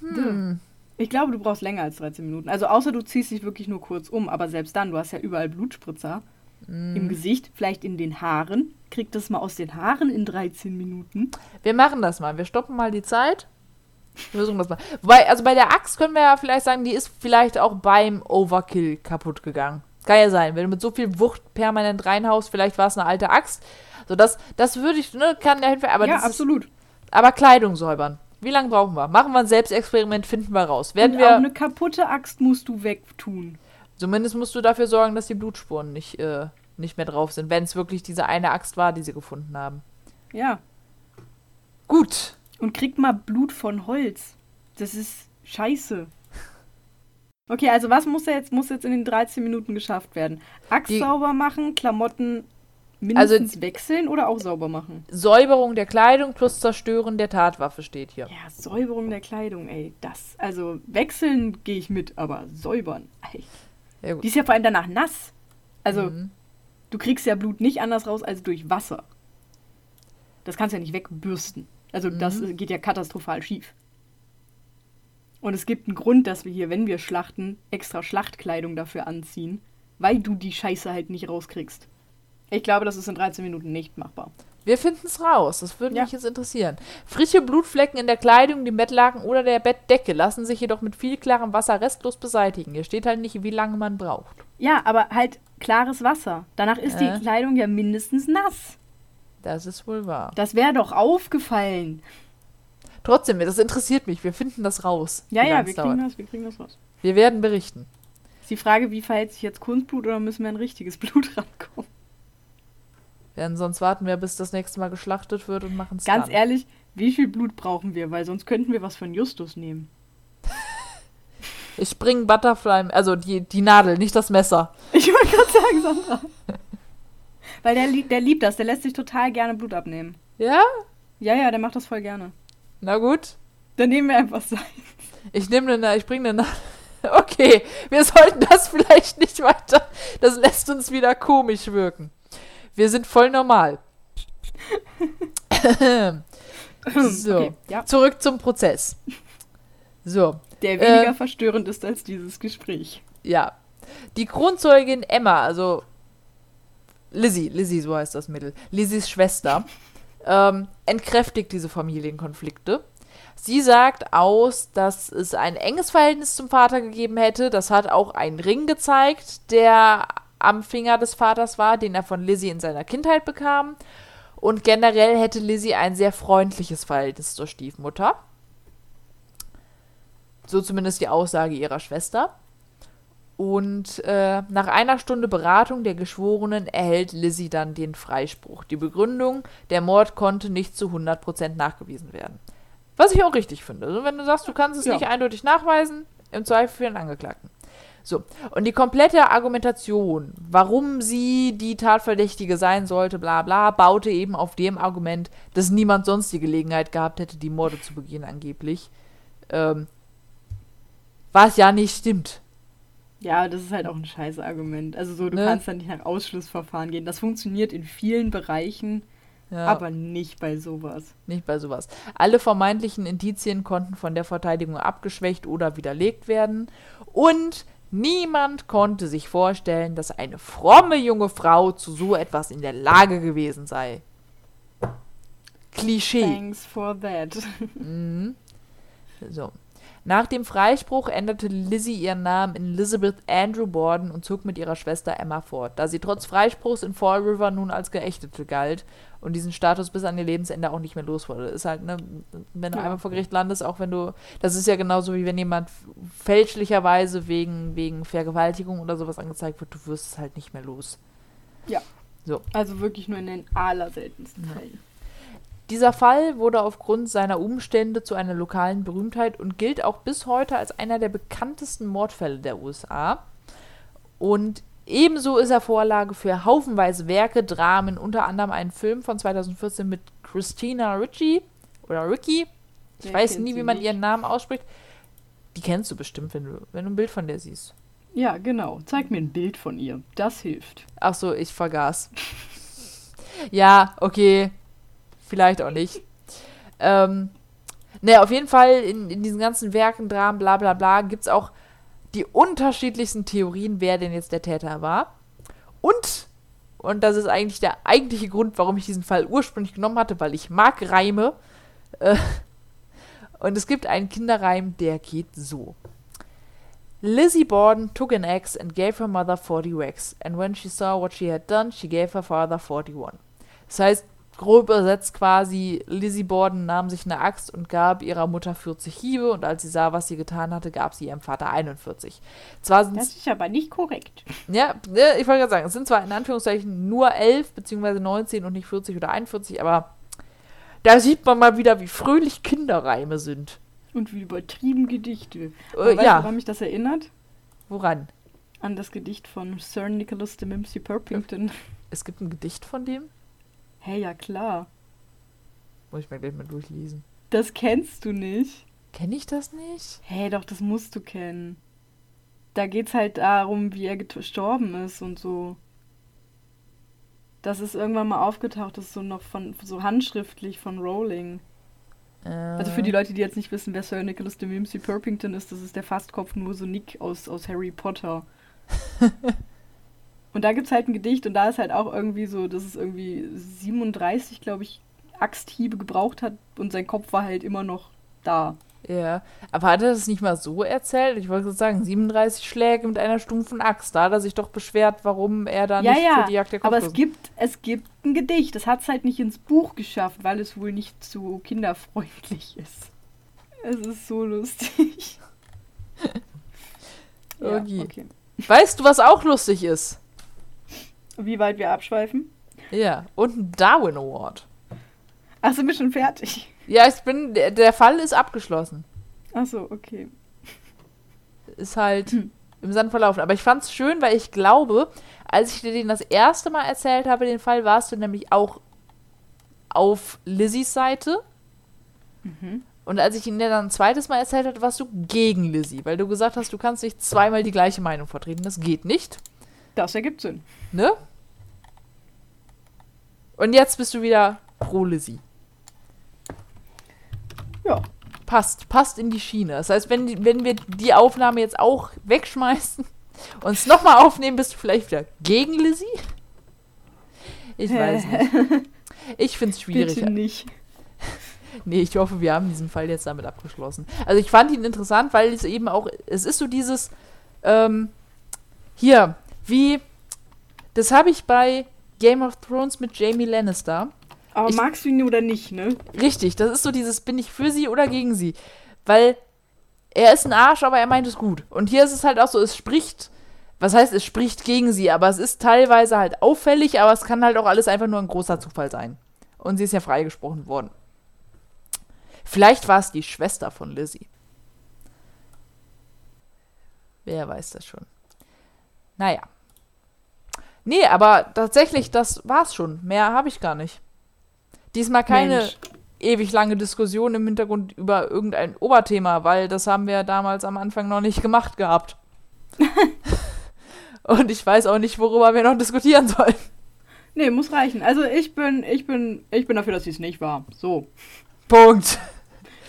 Hm. Ich glaube, du brauchst länger als 13 Minuten. Also außer du ziehst dich wirklich nur kurz um, aber selbst dann, du hast ja überall Blutspritzer Mhm. im Gesicht, vielleicht in den Haaren. Krieg das mal aus den Haaren in 13 Minuten. Wir machen das mal. Wir stoppen mal die Zeit. Wir versuchen das mal. Wobei, also bei der Axt können wir ja vielleicht sagen, die ist vielleicht auch beim Overkill kaputt gegangen. Kann ja sein. Wenn du mit so viel Wucht permanent reinhaust, vielleicht war es eine alte Axt. So, das, das würde ich, ne, kann der Hilfe, aber ja, das ist, absolut. aber Kleidung säubern. Wie lange brauchen wir? Machen wir ein Selbstexperiment, finden wir raus. Werden Und auch wir, eine kaputte Axt musst du wegtun. zumindest musst du dafür sorgen, dass die Blutspuren nicht, äh, nicht mehr drauf sind, wenn es wirklich diese eine Axt war, die sie gefunden haben. Ja. Gut. Und krieg mal Blut von Holz. Das ist scheiße. Okay, also was muss jetzt, muss jetzt in den 13 Minuten geschafft werden? Axt Die- sauber machen, Klamotten Also- mindestens wechseln oder auch sauber machen? Säuberung der Kleidung plus Zerstören der Tatwaffe steht hier. Ja, Säuberung der Kleidung, ey. Das, also wechseln gehe ich mit, aber säubern. Ey. Ja. Die ist ja vor allem danach nass. Also, Mhm. du kriegst ja Blut nicht anders raus als durch Wasser. Das kannst du ja nicht wegbürsten. Also, das Mhm. äh, geht ja katastrophal schief. Und es gibt einen Grund, dass wir hier, wenn wir schlachten, extra Schlachtkleidung dafür anziehen, weil du die Scheiße halt nicht rauskriegst. Ich glaube, das ist in 13 Minuten nicht machbar. Wir finden es raus. Das würde Ja. mich jetzt interessieren. Frische Blutflecken in der Kleidung, dem Bettlaken oder der Bettdecke lassen sich jedoch mit viel klarem Wasser restlos beseitigen. Hier steht halt nicht, wie lange man braucht. Ja, aber halt klares Wasser. Danach ist Äh. die Kleidung ja mindestens nass. Das ist wohl wahr. Das wäre doch aufgefallen. Trotzdem, das interessiert mich. Wir finden das raus. Ja, ja, wir kriegen das, wir kriegen das raus. Wir werden berichten. Ist die Frage, wie verhält sich jetzt Kunstblut oder müssen wir an richtiges (laughs) Blut rankommen? Denn sonst warten wir, bis das nächste Mal geschlachtet wird und machen es Ganz dann. ehrlich, wie viel Blut brauchen wir? Weil sonst könnten wir was von Justus nehmen. (laughs) Ich bringe Butterfly, also die, die Nadel, nicht das Messer. (laughs) Ich wollte gerade sagen, Sandra. Weil der, der liebt das, der lässt sich total gerne Blut abnehmen. Ja? Ja, ja, der macht das voll gerne. Na gut. Dann nehmen wir einfach sein. Ich nehme eine, ich bringe eine. (laughs) Okay, wir sollten das vielleicht nicht weiter. Das lässt uns wieder komisch wirken. Wir sind voll normal. (laughs) so, Okay, ja. zurück zum Prozess. So, Der weniger Ähm. verstörend ist als dieses Gespräch. ja. Die Kronzeugin Emma, also Lizzie, Lizzie, so heißt das Mittel, Lizzies Schwester, (laughs) ähm, entkräftigt diese Familienkonflikte. Sie sagt aus, dass es ein enges Verhältnis zum Vater gegeben hätte. Das hat auch ein Ring gezeigt, der am Finger des Vaters war, den er von Lizzie in seiner Kindheit bekam. Und generell hätte Lizzie ein sehr freundliches Verhältnis zur Stiefmutter. So zumindest die Aussage ihrer Schwester. Und äh, nach einer Stunde Beratung der Geschworenen erhält Lizzie dann den Freispruch. Die Begründung, der Mord konnte nicht zu 100% nachgewiesen werden. Was ich auch richtig finde. Also wenn du sagst, du kannst es Ja. nicht eindeutig nachweisen, im Zweifel für den Angeklagten. So, und die komplette Argumentation, warum sie die Tatverdächtige sein sollte, bla bla, baute eben auf dem Argument, dass niemand sonst die Gelegenheit gehabt hätte, die Morde zu begehen, angeblich. Ähm, was ja nicht stimmt. Ja, das ist halt auch ein scheiß Argument. Also so, du Ne? kannst dann nicht nach Ausschlussverfahren gehen. Das funktioniert in vielen Bereichen, Ja. aber nicht bei sowas. Nicht bei sowas. Alle vermeintlichen Indizien konnten von der Verteidigung abgeschwächt oder widerlegt werden. Und niemand konnte sich vorstellen, dass eine fromme junge Frau zu so etwas in der Lage gewesen sei. Klischee. Thanks for that. (laughs) Mhm. So. Nach dem Freispruch änderte Lizzie ihren Namen in Elizabeth Andrew Borden und zog mit ihrer Schwester Emma fort, da sie trotz Freispruchs in Fall River nun als Geächtete galt und diesen Status bis an ihr Lebensende auch nicht mehr los wurde. Ist halt, ne, wenn du Ja. einmal vor Gericht landest, auch wenn du, das ist ja genauso wie wenn jemand fälschlicherweise wegen, wegen Vergewaltigung oder sowas angezeigt wird, du wirst es halt nicht mehr los. Also wirklich nur in den allerseltensten Ja. Fällen. Dieser Fall wurde aufgrund seiner Umstände zu einer lokalen Berühmtheit und gilt auch bis heute als einer der bekanntesten Mordfälle der USA. Und ebenso ist er Vorlage für haufenweise Werke, Dramen, unter anderem einen Film von 2014 mit Christina Ricci oder Ricky. Ich weiß nie, wie man nicht? ihren Namen ausspricht. Die kennst du bestimmt, wenn du, wenn du ein Bild von der siehst. Ja, genau. Zeig mir ein Bild von ihr. Das hilft. Ach so, ich vergaß. (laughs) ja, okay. Vielleicht auch nicht. Ähm, ne, auf jeden Fall in, in diesen ganzen Werken, Dramen, bla bla bla, gibt es auch die unterschiedlichsten Theorien, wer denn jetzt der Täter war. Und, und das ist eigentlich der eigentliche Grund, warum ich diesen Fall ursprünglich genommen hatte, weil ich mag Reime. Äh, (laughs) und es gibt einen Kinderreim, der geht so. Lizzie Borden took an axe and gave her mother 40 whacks, and when she saw what she had done, she gave her father 41. Das heißt, grob übersetzt quasi, Lizzie Borden nahm sich eine Axt und gab ihrer Mutter 40 Hiebe, und als sie sah, was sie getan hatte, gab sie ihrem Vater 41. Zwar sind Das ist aber nicht korrekt. ja, ich wollte gerade sagen, es sind zwar in Anführungszeichen nur 11 beziehungsweise 19 und nicht 40 oder 41, aber da sieht man mal wieder, wie fröhlich Kinderreime sind. Und wie übertrieben Gedichte. Äh, weißt du, ja, woran mich das erinnert? woran? An das Gedicht von Sir Nicholas de Mimsy Purpington. Es gibt ein Gedicht von dem? Hey, ja klar. Muss ich mir gleich mal durchlesen. Das kennst du nicht. Kenne ich das nicht? Hey, doch, das musst du kennen. Da geht's halt darum, wie er gestorben ist und so. Das ist irgendwann mal aufgetaucht, das ist so noch von so handschriftlich von Rowling. Also für die Leute, die jetzt nicht wissen, wer Sir Nicholas de Mimsy Purpington ist, das ist der Fastkopf nur so Nick aus, aus Harry Potter. (laughs) und da gibt's halt ein Gedicht und da ist halt auch irgendwie so, dass es irgendwie 37, glaube ich, Axthiebe gebraucht hat und sein Kopf war halt immer noch da. Ja, aber hat er das nicht mal so erzählt? Ich wollte sagen, 37 Schläge mit einer stumpfen Axt. Da hat er sich doch beschwert, warum er da Ja, nicht ja, für die Jagd der Aber es Kopflosen- gibt, es gibt ein Gedicht. Das hat es halt nicht ins Buch geschafft, weil es wohl nicht zu kinderfreundlich ist. Es ist so lustig. (laughs) ja, okay. Weißt du, was auch lustig ist? Wie weit wir abschweifen? Ja, und ein Darwin Award. Ach, sind wir schon fertig? Ja, ich bin, der, der Fall ist abgeschlossen. Ach so, okay. Ist halt Hm. im Sand verlaufen. Aber ich fand's schön, weil ich glaube, Als ich dir den das erste Mal erzählt habe, den Fall, warst du nämlich auch auf Lizzies Seite. Mhm. Und als ich ihn dir dann ein zweites Mal erzählt habe, warst du gegen Lizzie, weil du gesagt hast, du kannst nicht zweimal die gleiche Meinung vertreten. Das geht nicht. Das ergibt Sinn. Ne? Und jetzt bist du wieder pro Lizzie. Ja. Passt, passt in die Schiene. Das heißt, wenn, die- wenn wir die Aufnahme jetzt auch wegschmeißen (laughs) und es nochmal aufnehmen, bist du vielleicht wieder gegen Lizzie? Ich weiß nicht. Ich finde es schwierig. Bitte nicht. (laughs) Nee, ich hoffe, wir haben diesen Fall jetzt damit abgeschlossen. Also ich fand ihn interessant, weil es eben auch, es ist so dieses, ähm, hier, wie, das habe ich bei Game of Thrones mit Jamie Lannister. Aber Ich- magst du ihn oder nicht, ne? Richtig, das ist so dieses, bin ich für sie oder gegen sie? Weil er ist ein Arsch, aber er meint es gut. Und hier ist es halt auch so, es spricht, was heißt, es spricht gegen sie, aber es ist teilweise halt auffällig, aber es kann halt auch alles einfach nur ein großer Zufall sein. Und sie ist ja freigesprochen worden. Vielleicht war es die Schwester von Lizzie. Wer weiß das schon. Naja. Nee, aber tatsächlich, das war's schon. Mehr habe ich gar nicht. Diesmal keine Mensch. ewig lange Diskussion im Hintergrund über irgendein Oberthema, weil das haben wir damals am Anfang noch nicht gemacht gehabt. (laughs) Und ich weiß auch nicht, worüber wir noch diskutieren sollen. Nee, muss reichen. Also ich bin, ich bin, ich bin dafür, dass sie es nicht war. So. Punkt.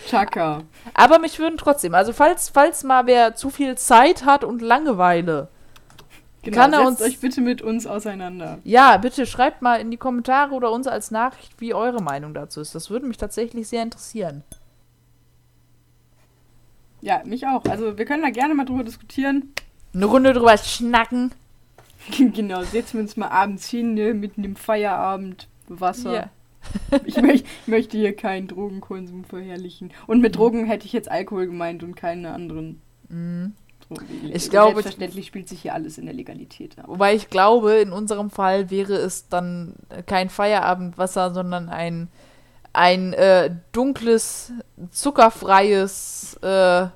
Chaka. Aber mich würden trotzdem, also falls, falls mal wer zu viel Zeit hat und Langeweile, Genau, Kann er uns- euch bitte mit uns auseinander. ja, bitte schreibt mal in die Kommentare oder uns als Nachricht, wie eure Meinung dazu ist. Das würde mich tatsächlich sehr interessieren. Ja, mich auch. Also wir können da gerne mal drüber diskutieren. Eine Runde drüber schnacken. (laughs) genau, setzen wir uns mal abends hin, ne, mitten im Feierabend, Wasser. Ja. (laughs) Ich, möcht, ich möchte hier keinen Drogenkonsum verherrlichen. Und mit Drogen hätte ich jetzt Alkohol gemeint und keine anderen Mhm. Ich glaube- Selbstverständlich spielt sich hier alles in der Legalität ab. Wobei ich glaube, in unserem Fall wäre es dann kein Feierabendwasser, sondern ein, ein äh, dunkles, zuckerfreies äh,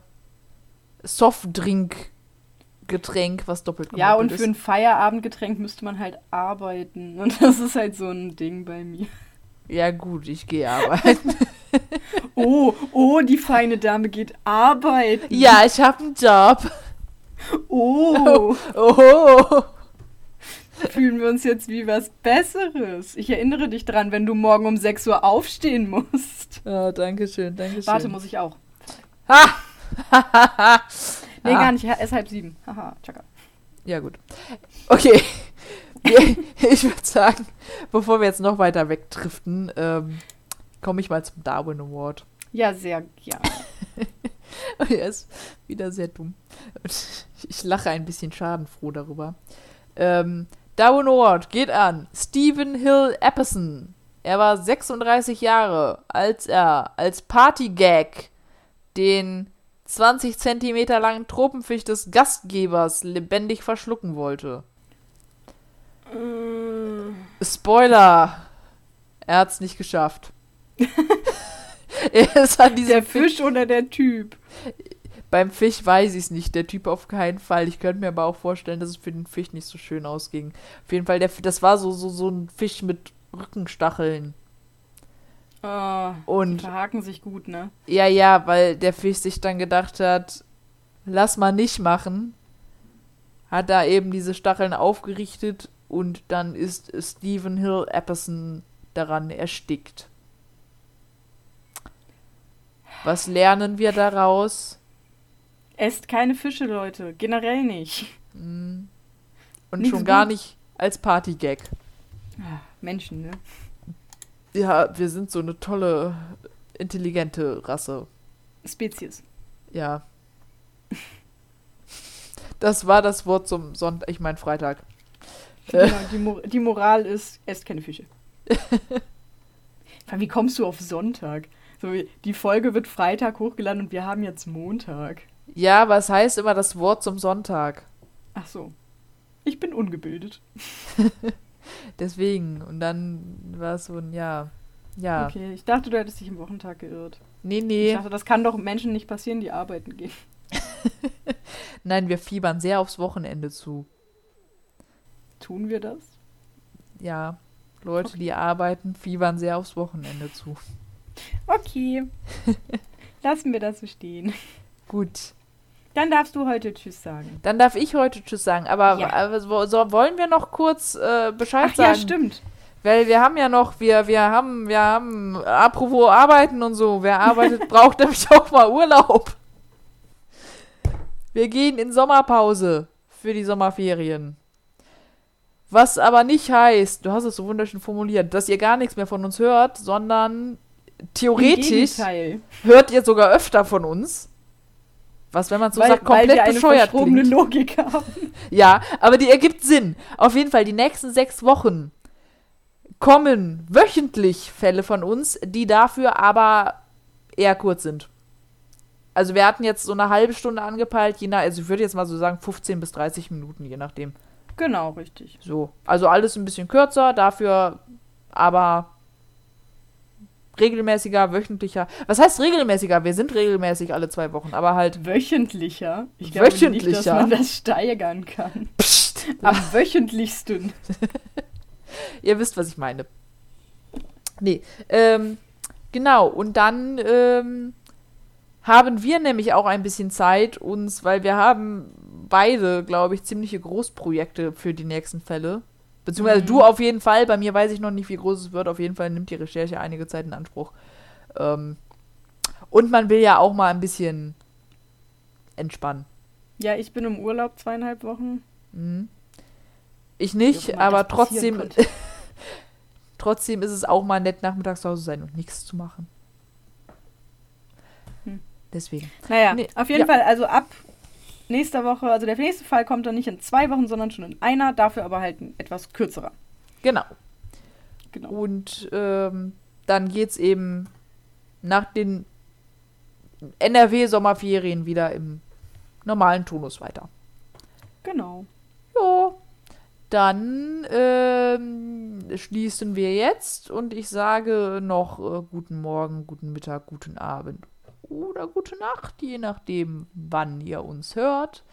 Softdrink-Getränk, was doppelt Ja, und für ein Feierabendgetränk müsste man halt arbeiten. Und (laughs) das ist halt so ein Ding bei mir. Ja, gut, ich gehe arbeiten. (laughs) Oh, oh, die feine Dame geht arbeiten. ja, ich habe einen Job. Oh, (laughs) Oh. fühlen wir uns jetzt wie was Besseres. Ich erinnere dich dran, wenn du morgen um 6 Uhr aufstehen musst. Ja, danke schön, danke schön. Warte, muss ich auch. Ha! (laughs) Nee, gar nicht. Es ist halb sieben. Haha, tschakka. Ja, gut. Okay. (laughs) Ich würde sagen, bevor wir jetzt noch weiter wegdriften, ähm, komme ich mal zum Darwin Award. Ja, sehr gerne. er ist wieder sehr dumm. Und ich lache ein bisschen schadenfroh darüber. Ähm, Darwin Award geht an Stephen Hill Epperson. Er war 36 Jahre, als er als Partygag den 20 Zentimeter langen Tropenfisch des Gastgebers lebendig verschlucken wollte. Spoiler! Er hat's nicht geschafft. (laughs) er ist an diesem Der Fisch oder der Typ? Beim Fisch weiß ich es nicht, der Typ auf keinen Fall. Ich könnte mir aber auch vorstellen, dass es für den Fisch nicht so schön ausging. Auf jeden Fall, der, das war so, so, so ein Fisch mit Rückenstacheln. Oh, die Und verhaken sich gut, ne? ja, ja, weil der Fisch sich dann gedacht hat, lass mal nicht machen. Hat da eben diese Stacheln aufgerichtet und dann ist Stephen Hill Epperson daran erstickt. Was lernen wir daraus? Esst keine Fische, Leute. Generell nicht. Hm. Und Nicht schon gar gut. nicht als Partygag. Ah, Menschen, ne? Ja, wir sind so eine tolle, intelligente Rasse. Spezies. Ja. Das war das Wort zum Sonntag, ich meine Freitag. Äh. Genau, die, Mor die Moral ist, esst keine Fische. (laughs) Wie kommst du auf Sonntag? So, die Folge wird Freitag hochgeladen und wir haben jetzt Montag. Ja, aber es heißt immer das Wort zum Sonntag. Ach so. Ich bin ungebildet. (laughs) Deswegen. Und dann war es so ein Ja. Ja. Okay, ich dachte, du hättest dich im Wochentag geirrt. Nee, Ich nee. dachte, das kann doch Menschen nicht passieren, die arbeiten gehen. (laughs) Nein, wir fiebern sehr aufs Wochenende zu. Tun wir das? Ja, Leute, die arbeiten, fiebern sehr aufs Wochenende zu. Okay. (laughs) Lassen wir das so stehen. Gut. Dann darfst du heute Tschüss sagen. Dann darf ich heute Tschüss sagen. Aber, Ja. aber so, so, wollen wir noch kurz äh, Bescheid Ach sagen? ja, stimmt. Weil wir haben ja noch, wir, wir haben, wir haben, apropos Arbeiten und so, wer arbeitet, (laughs) braucht nämlich auch mal Urlaub. Wir gehen in Sommerpause für die Sommerferien. Was aber nicht heißt, du hast es so wunderschön formuliert, dass ihr gar nichts mehr von uns hört, sondern theoretisch hört ihr sogar öfter von uns. Was, wenn man so weil, sagt, weil komplett wir eine bescheuert verschrobene klingt. Logik haben. (laughs) Ja, aber die ergibt Sinn. Auf jeden Fall, die nächsten sechs Wochen kommen wöchentlich Fälle von uns, die dafür aber eher kurz sind. Also wir hatten jetzt so eine halbe Stunde angepeilt, je nach, also ich würde jetzt mal so sagen 15 bis 30 Minuten, je nachdem. Genau, richtig. So. Also alles ein bisschen kürzer, dafür aber regelmäßiger, wöchentlicher. Was heißt regelmäßiger? Wir sind regelmäßig alle zwei Wochen, aber halt. Wöchentlicher. Ich glaube nicht, dass Wöchentlicher. man das steigern kann. Psst, Am wöchentlichsten. (laughs) Ihr wisst, was ich meine. Nee, ähm, genau. Und dann ähm, haben wir nämlich auch ein bisschen Zeit, uns, weil wir haben beide, glaube ich, ziemliche Großprojekte für die nächsten Fälle. Beziehungsweise Mhm. du auf jeden Fall. Bei mir weiß ich noch nicht, wie groß es wird. Auf jeden Fall nimmt die Recherche einige Zeit in Anspruch. Ähm, und man will ja auch mal ein bisschen entspannen. Ja, ich bin im Urlaub zweieinhalb Wochen. Mhm. Ich nicht, immer aber trotzdem, (laughs) trotzdem ist es auch mal nett, nachmittags zu Hause sein und nichts zu machen. Hm. Deswegen. Naja, Nee, auf jeden ja. Fall, also ab nächster Woche, also der nächste Fall kommt dann nicht in zwei Wochen, sondern schon in einer, dafür aber halt ein etwas kürzerer. Genau. Genau. Und ähm, dann geht's eben nach den NRW-Sommerferien wieder im normalen Tonus weiter. Genau. Jo. Dann ähm, schließen wir jetzt und ich sage noch äh, guten Morgen, guten Mittag, guten Abend oder gute Nacht, je nachdem, wann ihr uns hört.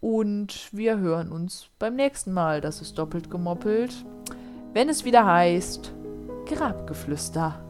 Und wir hören uns beim nächsten Mal. Das ist doppelt gemoppelt. Wenn es wieder heißt Grabgeflüster.